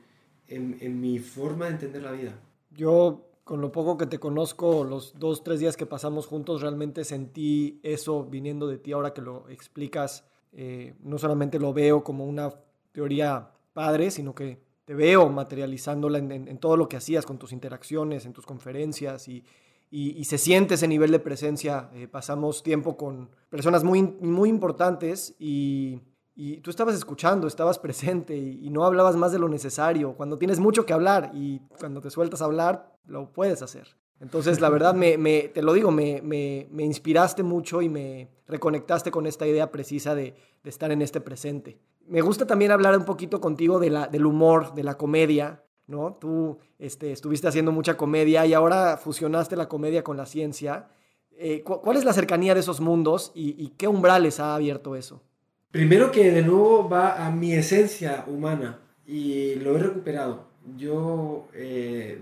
en, en mi forma de entender la vida. Yo con lo poco que te conozco, los dos, tres días que pasamos juntos, realmente sentí eso viniendo de ti ahora que lo explicas. Eh, no solamente lo veo como una teoría padre, sino que te veo materializándola en, todo lo que hacías con tus interacciones, en tus conferencias y, se siente ese nivel de presencia. Eh, pasamos tiempo con personas muy, muy importantes y tú estabas escuchando, estabas presente y, no hablabas más de lo necesario. Cuando tienes mucho que hablar y cuando te sueltas a hablar, lo puedes hacer. Entonces, la verdad, me, te lo digo, me, inspiraste mucho y me reconectaste con esta idea precisa de, estar en este presente. Me gusta también hablar un poquito contigo de la, del humor, de la comedia, ¿no? Tú este, estuviste haciendo mucha comedia y ahora fusionaste la comedia con la ciencia. Eh, ¿Cuál es la cercanía de esos mundos y, y qué umbrales ha abierto eso? Primero que de nuevo va a mi esencia humana y lo he recuperado. Yo eh,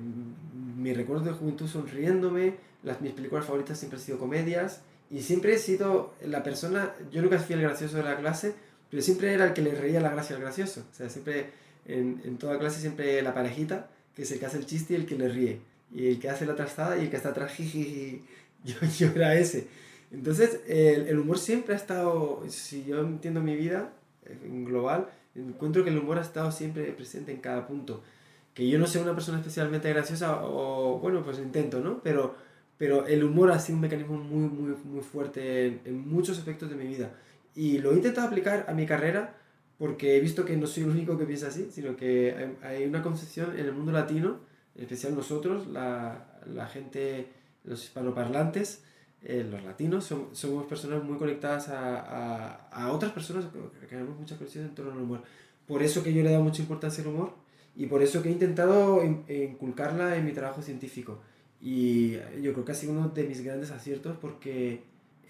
mi recuerdo de juventud sonriéndome, las, mis películas favoritas siempre han sido comedias y siempre he sido la persona, yo nunca fui el gracioso de la clase, pero siempre era el que le reía la gracia al gracioso. O sea, siempre en, en toda clase siempre la parejita, que es el que hace el chiste y el que le ríe. Y el que hace la trastada y el que está atrás, jiji, yo, yo era ese. Entonces, el, el, humor siempre ha estado, si yo entiendo mi vida en global, encuentro que el humor ha estado siempre presente en cada punto. Que yo no sea una persona especialmente graciosa, o bueno, pues intento, ¿no? Pero, pero el humor ha sido un mecanismo muy, muy, muy fuerte en, en muchos aspectos de mi vida. Y lo he intentado aplicar a mi carrera porque he visto que no soy el único que piensa así, sino que hay una concepción en el mundo latino, en especial nosotros, la, la gente, los hispanoparlantes, eh, los latinos, somos personas muy conectadas a, a, a otras personas que tenemos muchas conexiones en torno al humor. Por eso que yo le he dado mucha importancia al humor y por eso que he intentado inculcarla en mi trabajo científico. Y yo creo que ha sido uno de mis grandes aciertos porque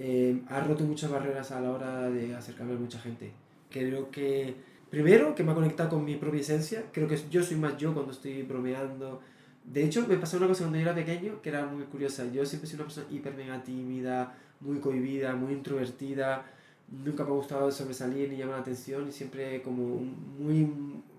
eh, ha roto muchas barreras a la hora de acercarme a mucha gente. Creo que, primero, que me ha conectado con mi propia esencia. Creo que yo soy más yo cuando estoy bromeando. De hecho, me pasó una cosa cuando yo era pequeño que era muy curiosa. Yo siempre sido una persona hiper mega tímida, muy cohibida, muy introvertida. Nunca me ha gustado sobresalir ni llamar la atención y siempre como muy,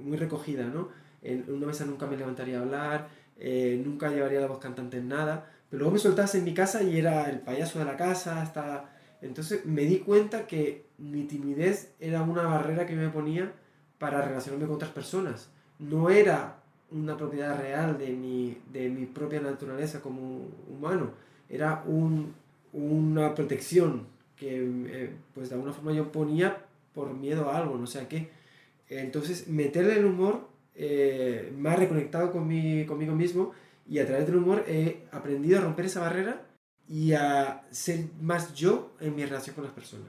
muy recogida, ¿no? En una mesa nunca me levantaría a hablar, eh, nunca llevaría la voz cantante en nada. Pero luego me soltabas en mi casa y era el payaso de la casa, hasta... Entonces me di cuenta que mi timidez era una barrera que me ponía para relacionarme con otras personas. No era una propiedad real de mi, de mi propia naturaleza como humano. Era un, una protección que eh, pues de alguna forma yo ponía por miedo a algo, no sé a qué. Entonces meterle el humor eh, ha reconectado con mi, conmigo mismo y a través del humor he aprendido a romper esa barrera y a ser más yo en mi relación con las personas.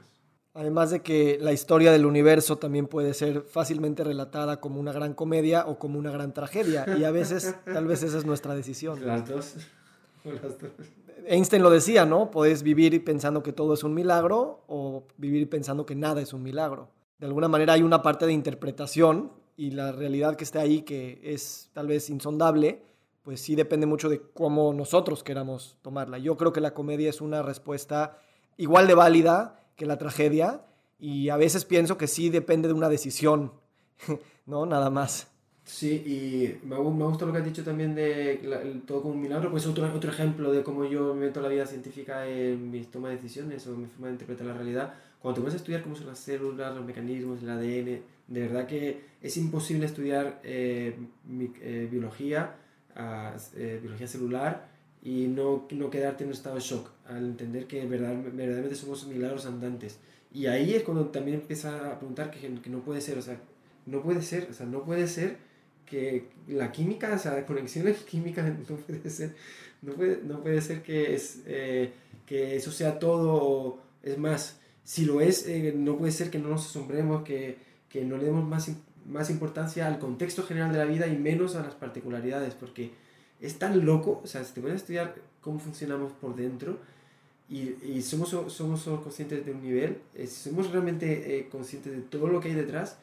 Además de que la historia del universo también puede ser fácilmente relatada como una gran comedia o como una gran tragedia. Y a veces, tal vez esa es nuestra decisión. Las dos. Las dos. Einstein lo decía, ¿no? Puedes vivir pensando que todo es un milagro o vivir pensando que nada es un milagro. De alguna manera hay una parte de interpretación y la realidad que está ahí que es tal vez insondable, pues sí depende mucho de cómo nosotros queramos tomarla. Yo creo que la comedia es una respuesta igual de válida que la tragedia y a veces pienso que sí depende de una decisión, ¿no? Nada más. Sí, y me, gusta lo que has dicho también de todo como un milagro, pues otro, otro ejemplo de cómo yo meto la vida científica en mis tomas de decisiones o mi forma de interpretar la realidad. Cuando te vas a estudiar cómo son las células, los mecanismos, el ADN, de verdad que es imposible estudiar eh, eh, biología eh, biología celular y no, no quedarte en un estado de shock al entender que verdad, verdaderamente somos milagros andantes. Y ahí es cuando también empieza a preguntar que, que, no puede ser, o sea, no puede ser, o sea, no puede ser que la química, o sea, conexiones químicas no puede ser, no puede, no puede ser que, es, eh, que eso sea todo, es más, si lo es, eh, no puede ser que no nos asombremos, que, que no le demos más más importancia al contexto general de la vida y menos a las particularidades, porque es tan loco, o sea, si te pones a estudiar cómo funcionamos por dentro y, y somos, somos solo conscientes de un nivel, eh, si somos realmente eh, conscientes de todo lo que hay detrás,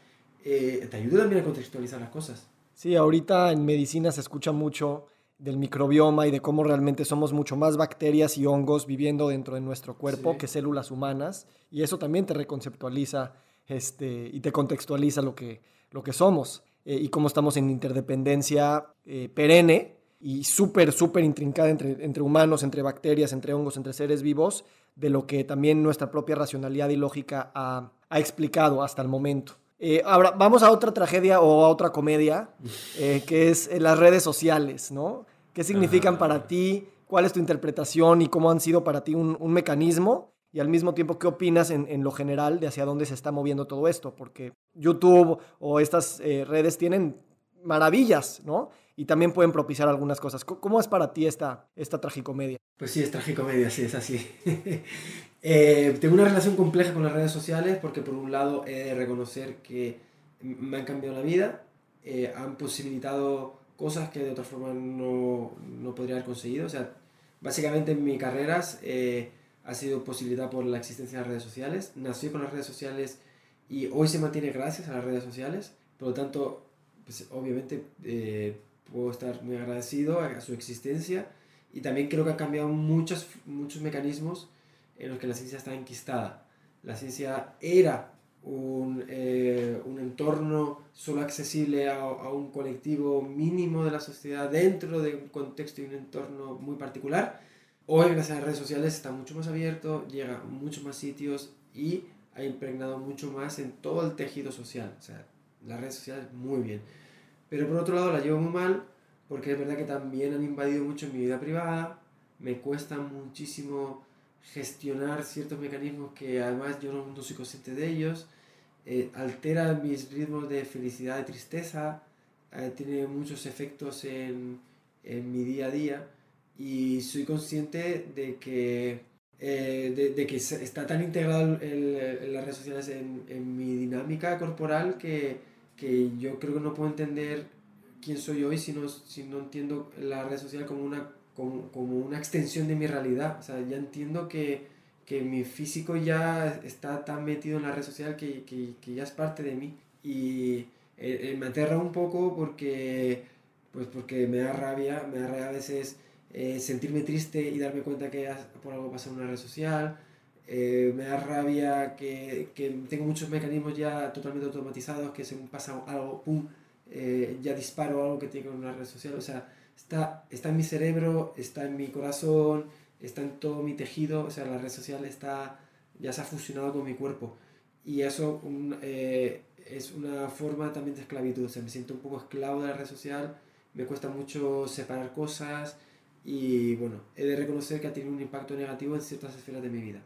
eh, te ayuda también a contextualizar las cosas. Sí, ahorita en medicina se escucha mucho del microbioma y de cómo realmente somos mucho más bacterias y hongos viviendo dentro de nuestro cuerpo sí. que células humanas, y eso también te reconceptualiza este, y te contextualiza lo que, lo que somos eh, y cómo estamos en interdependencia eh, perenne y súper, súper intrincada entre, entre humanos, entre bacterias, entre hongos, entre seres vivos, de lo que también nuestra propia racionalidad y lógica ha, ha explicado hasta el momento. Eh, ahora, vamos a otra tragedia o a otra comedia, eh, que es eh, las redes sociales, ¿no? ¿Qué significan para ti? ¿Cuál es tu interpretación y cómo han sido para ti un, un mecanismo? Y al mismo tiempo, ¿qué opinas en, en, lo general de hacia dónde se está moviendo todo esto? Porque YouTube o estas eh, redes tienen maravillas, ¿no? Y también pueden propiciar algunas cosas. ¿Cómo es para ti esta, esta tragicomedia? Pues sí, es tragicomedia, sí, es así. eh, tengo una relación compleja con las redes sociales porque por un lado he de reconocer que me han cambiado la vida, eh, han posibilitado cosas que de otra forma no, no podría haber conseguido. O sea, básicamente en mi carreras eh, ha sido posibilitada por la existencia de las redes sociales. Nací con las redes sociales y hoy se mantiene gracias a las redes sociales. Por lo tanto, pues obviamente eh, puedo estar muy agradecido a, su existencia y también creo que ha cambiado muchos, muchos mecanismos en los que la ciencia está enquistada. La ciencia era un, eh, un entorno solo accesible a, a, un colectivo mínimo de la sociedad dentro de un contexto y un entorno muy particular. Hoy, gracias a las redes sociales, está mucho más abierto, llega a muchos más sitios y ha impregnado mucho más en todo el tejido social. O sea, las redes sociales muy bien. Pero por otro lado la llevo muy mal porque es verdad que también han invadido mucho mi vida privada, me cuesta muchísimo gestionar ciertos mecanismos que además yo no, soy consciente de ellos, eh, altera mis ritmos de felicidad y tristeza, eh, tiene muchos efectos en, en, mi día a día y soy consciente de que, eh, de, de, que está tan integrado en las redes sociales en, en mi dinámica corporal que, que yo creo que no puedo entender quién soy hoy si no, si no entiendo la red social como una, como, como una extensión de mi realidad. O sea, ya entiendo que, que mi físico ya está tan metido en la red social que, que, que ya es parte de mí. Y eh, eh, me aterra un poco porque, pues porque me da rabia, me da rabia a veces eh, sentirme triste y darme cuenta que por algo pasa en una red social. me da rabia que, que, tengo muchos mecanismos ya totalmente automatizados, que se me pasa algo, ¡pum! Eh, ya disparo algo que tiene con una red social. O sea, está, está en mi cerebro, está en mi corazón, está en todo mi tejido. O sea, la red social está, ya se ha fusionado con mi cuerpo. Y eso eh, es una forma también de esclavitud. O sea, me siento un poco esclavo de la red social, me cuesta mucho separar cosas y bueno, he de reconocer que ha tenido un impacto negativo en ciertas esferas de mi vida.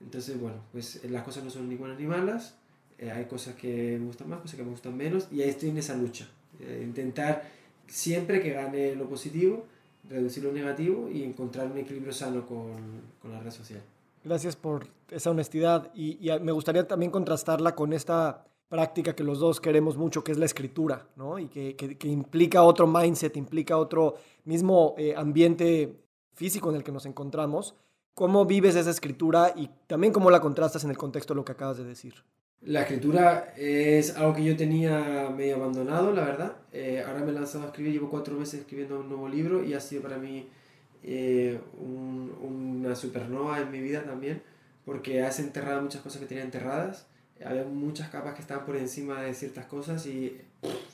Entonces, bueno, pues las cosas no son ni buenas ni malas, eh, hay cosas que me gustan más, cosas que me gustan menos, y ahí estoy en esa lucha. Eh, intentar siempre que gane lo positivo, reducir lo negativo y encontrar un equilibrio sano con, con la red social. Gracias por esa honestidad y, y, me gustaría también contrastarla con esta práctica que los dos queremos mucho, que es la escritura, ¿no? Y que, que, implica otro mindset, implica otro mismo eh, ambiente físico en el que nos encontramos. ¿Cómo vives esa escritura y también cómo la contrastas en el contexto de lo que acabas de decir? La escritura es algo que yo tenía medio abandonado, la verdad. Eh, ahora me he lanzado a escribir, llevo cuatro meses escribiendo un nuevo libro y ha sido para mí eh, un, una supernova en mi vida también, porque has enterrado muchas cosas que tenía enterradas. Había muchas capas que estaban por encima de ciertas cosas y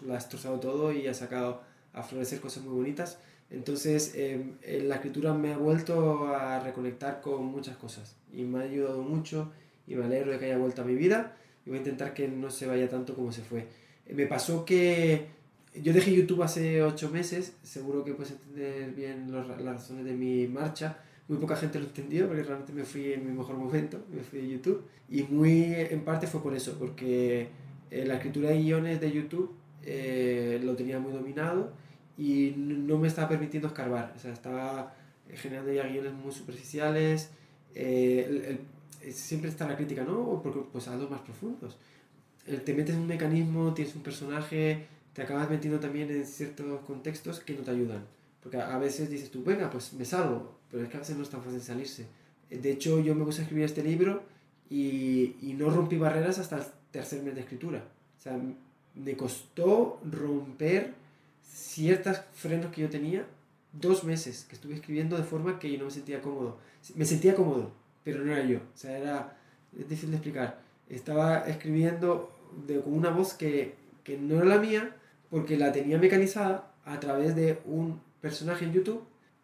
la has destrozado todo y ha sacado a florecer cosas muy bonitas. Entonces, em, la escritura me ha vuelto a reconectar con muchas cosas y me ha ayudado mucho y me alegro de que haya vuelto a mi vida y voy a intentar que no se vaya tanto como se fue. Eh, me pasó que yo dejé YouTube hace 8 meses, seguro que puedes entender bien los, las razones de mi marcha. Muy poca gente lo entendió porque realmente me fui en mi mejor momento, me fui de YouTube. Y muy en parte fue por eso, porque eh, la escritura de guiones de YouTube eh, lo tenía muy dominado y no me estaba permitiendo escarbar. O sea, estaba generando ya guiones muy superficiales. el, el, siempre está la crítica, ¿no? Porque pues algo más profundos. Te metes en un mecanismo, tienes un personaje, te acabas metiendo también en ciertos contextos que no te ayudan. Porque a veces dices tú, venga, pues me salgo, pero es que a veces no es tan fácil salirse. De hecho, yo me puse a escribir este libro y, y no rompí barreras hasta el tercer mes de escritura. O sea, me costó romper ciertos frenos que yo tenía dos meses que estuve escribiendo de forma que yo no me sentía cómodo. Me sentía cómodo, pero no era yo. O sea, era es difícil de explicar. Estaba escribiendo de, con una voz que, que no era la mía porque la tenía mecanizada a través de un personaje en YouTube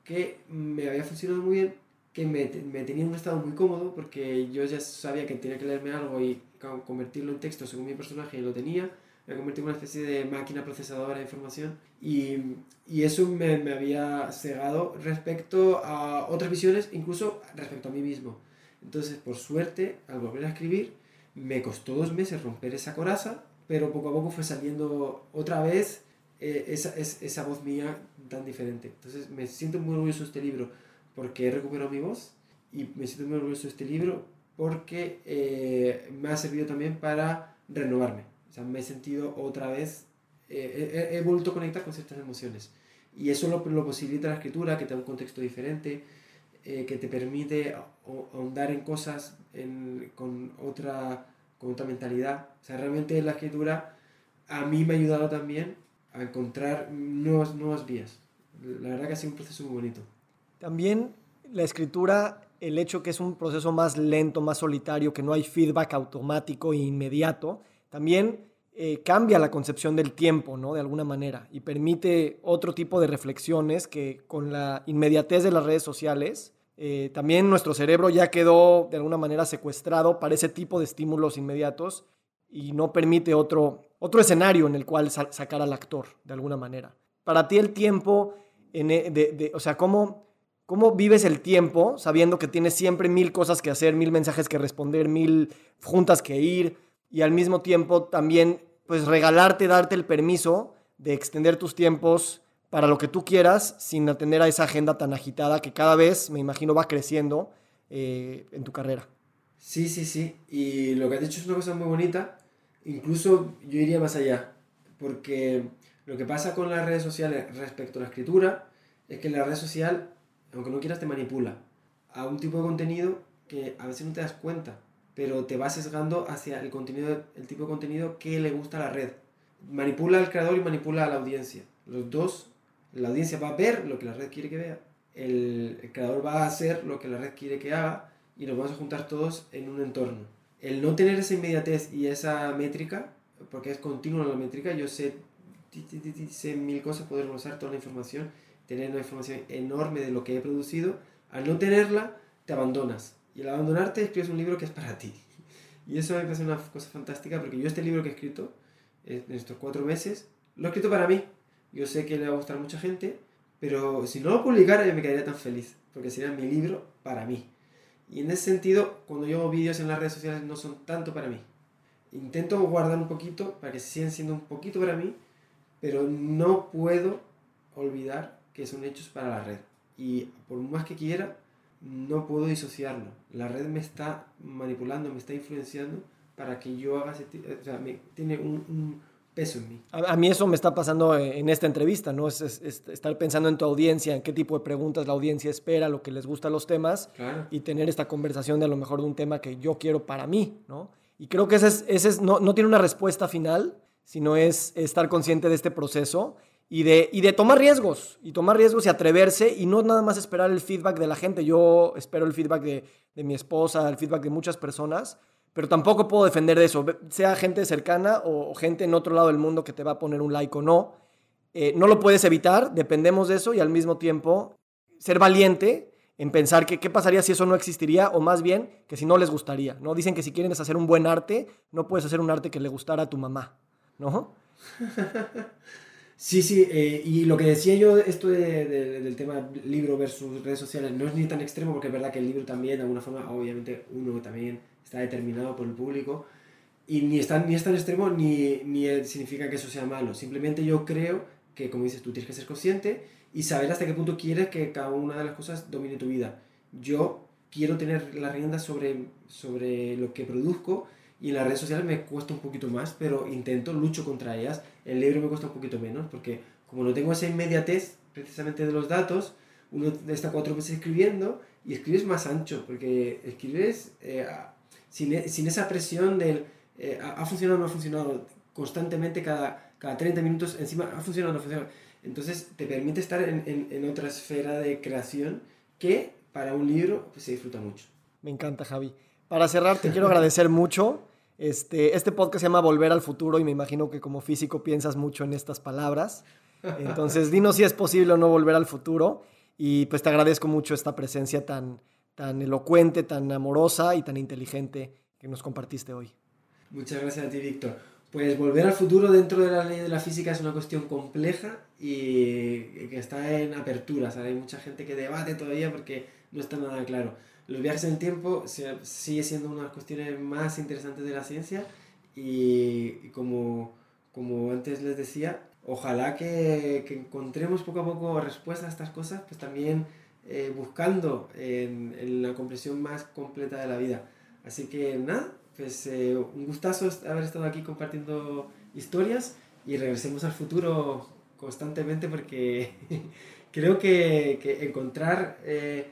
que me había funcionado muy bien, que me, me, tenía en un estado muy cómodo porque yo ya sabía que tenía que leerme algo y convertirlo en texto según mi personaje y lo tenía. Me convertí en una especie de máquina procesadora de información y, y eso me, me había cegado respecto a otras visiones, incluso respecto a mí mismo. Entonces, por suerte, al volver a escribir, me costó dos meses romper esa coraza, pero poco a poco fue saliendo otra vez eh, esa, es, esa voz mía tan diferente. Entonces, me siento muy orgulloso de este libro porque he recuperado mi voz y me siento muy orgulloso de este libro porque eh, me ha servido también para renovarme. O sea, me he sentido otra vez, eh, he, he, vuelto a conectar con ciertas emociones. Y eso lo, lo posibilita la escritura, que te da un contexto diferente, eh, que te permite ahondar en cosas en, con, otra, con otra mentalidad. O sea, realmente la escritura a mí me ha ayudado también a encontrar nuevas, nuevas vías. La verdad que ha sido un proceso muy bonito. También la escritura, el hecho que es un proceso más lento, más solitario, que no hay feedback automático e inmediato, también eh, cambia la concepción del tiempo, ¿no? De alguna manera, y permite otro tipo de reflexiones que con la inmediatez de las redes sociales, eh, también nuestro cerebro ya quedó de alguna manera secuestrado para ese tipo de estímulos inmediatos y no permite otro, otro escenario en el cual sacar al actor, de alguna manera. Para ti el tiempo, e, de, o sea, ¿cómo, ¿cómo vives el tiempo sabiendo que tienes siempre mil cosas que hacer, mil mensajes que responder, mil juntas que ir y al mismo tiempo también pues regalarte, darte el permiso de extender tus tiempos para lo que tú quieras sin atender a esa agenda tan agitada que cada vez, me imagino, va creciendo eh, en tu carrera. Sí, sí, sí. Y lo que has dicho es una cosa muy bonita. Incluso yo iría más allá. Porque lo que pasa con las redes sociales respecto a la escritura es que la red social, aunque no quieras, te manipula a un tipo de contenido que a veces no te das cuenta, pero te va sesgando hacia el, contenido, el tipo de contenido que le gusta a la red. Manipula al creador y manipula a la audiencia. Los dos la audiencia va a ver lo que la red quiere que vea, el, creador va a hacer lo que la red quiere que haga y nos vamos a juntar todos en un entorno. El no tener esa inmediatez y esa métrica, porque es continua la métrica, yo sé, sé mil cosas, poder usar toda la información, tener una información enorme de lo que he producido, al no tenerla, te abandonas. Y al abandonarte, escribes un libro que es para ti. Y eso me parece una cosa fantástica, porque yo este libro que he escrito, en estos cuatro meses, lo he escrito para mí, yo sé que le va a gustar a mucha gente, pero si no lo publicara yo me quedaría tan feliz, porque sería mi libro para mí. Y en ese sentido, cuando yo hago vídeos en las redes sociales no son tanto para mí. Intento guardar un poquito para que sigan siendo un poquito para mí, pero no puedo olvidar que son hechos para la red. Y por más que quiera, no puedo disociarlo. La red me está manipulando, me está influenciando para que yo haga ese... O sea, me, tiene un peso en mí. A, mí eso me está pasando en esta entrevista, ¿no? Es, estar pensando en tu audiencia, en qué tipo de preguntas la audiencia espera, lo que les gusta los temas y tener esta conversación de a lo mejor de un tema que yo quiero para mí, ¿no? Y creo que ese, es, ese es, no, no tiene una respuesta final, sino es estar consciente de este proceso y de, y de tomar riesgos, y tomar riesgos y atreverse y no nada más esperar el feedback de la gente. Yo espero el feedback de, de mi esposa, el feedback de muchas personas, pero tampoco puedo defender de eso, sea gente cercana o, gente en otro lado del mundo que te va a poner un like o no. Eh, no lo puedes evitar, dependemos de eso y al mismo tiempo ser valiente en pensar que qué pasaría si eso no existiría o más bien que si no les gustaría, ¿no? Dicen que si quieren hacer un buen arte, no puedes hacer un arte que le gustara a tu mamá, ¿no? Sí, sí, eh, y lo que decía yo, esto del tema libro versus redes sociales, no es ni tan extremo porque es verdad que el libro también, de alguna forma, obviamente uno también está determinado por el público y ni es tan, ni es tan extremo ni, ni significa que eso sea malo. Simplemente yo creo que, como dices, tú tienes que ser consciente y saber hasta qué punto quieres que cada una de las cosas domine tu vida. Yo quiero tener la rienda sobre, sobre lo que produzco y en las redes sociales me cuesta un poquito más, pero intento, lucho contra ellas. El libro me cuesta un poquito menos porque como no tengo esa inmediatez precisamente de los datos, uno está cuatro meses escribiendo y escribes más ancho porque escribes... Eh, sin, e, sin esa presión del eh, ha, funcionado o no ha funcionado constantemente cada, cada 30 minutos, encima ha funcionado o no ha funcionado. Entonces te permite estar en, en, en, otra esfera de creación que para un libro pues, se disfruta mucho. Me encanta, Javi. Para cerrar, te quiero agradecer mucho. Este, este podcast se llama Volver al Futuro y me imagino que como físico piensas mucho en estas palabras. Entonces, dinos si es posible o no volver al futuro. Y pues te agradezco mucho esta presencia tan, tan elocuente, tan amorosa y tan inteligente que nos compartiste hoy. Muchas gracias a ti, Víctor. Pues volver al futuro dentro de la ley de la física es una cuestión compleja y que está en apertura. Hay mucha gente que debate todavía porque no está nada claro. Los viajes en el tiempo sigue siendo una de las cuestiones más interesantes de la ciencia y, como, como antes les decía, ojalá que, que encontremos poco a poco respuestas a estas cosas, pues también eh, buscando en, en, la comprensión más completa de la vida. Así que nada, pues eh, un gustazo haber estado aquí compartiendo historias y regresemos al futuro constantemente porque creo que, que encontrar... Eh,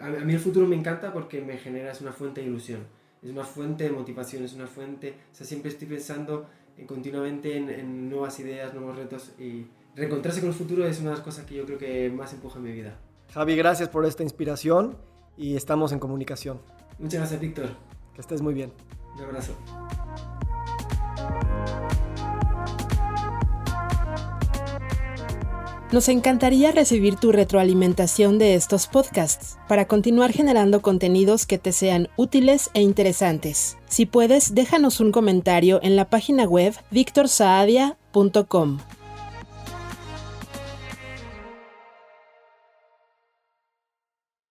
a, mí el futuro me encanta porque me genera, es una fuente de ilusión, es una fuente de motivación, es una fuente, o sea, siempre estoy pensando continuamente en, nuevas ideas, nuevos retos y reencontrarse con el futuro es una de las cosas que yo creo que más empuja en mi vida. Javi, gracias por esta inspiración y estamos en comunicación. Muchas gracias, Víctor. Que estés muy bien. Un abrazo. Nos encantaría recibir tu retroalimentación de estos podcasts para continuar generando contenidos que te sean útiles e interesantes. Si puedes, déjanos un comentario en la página web victorsaadia.com.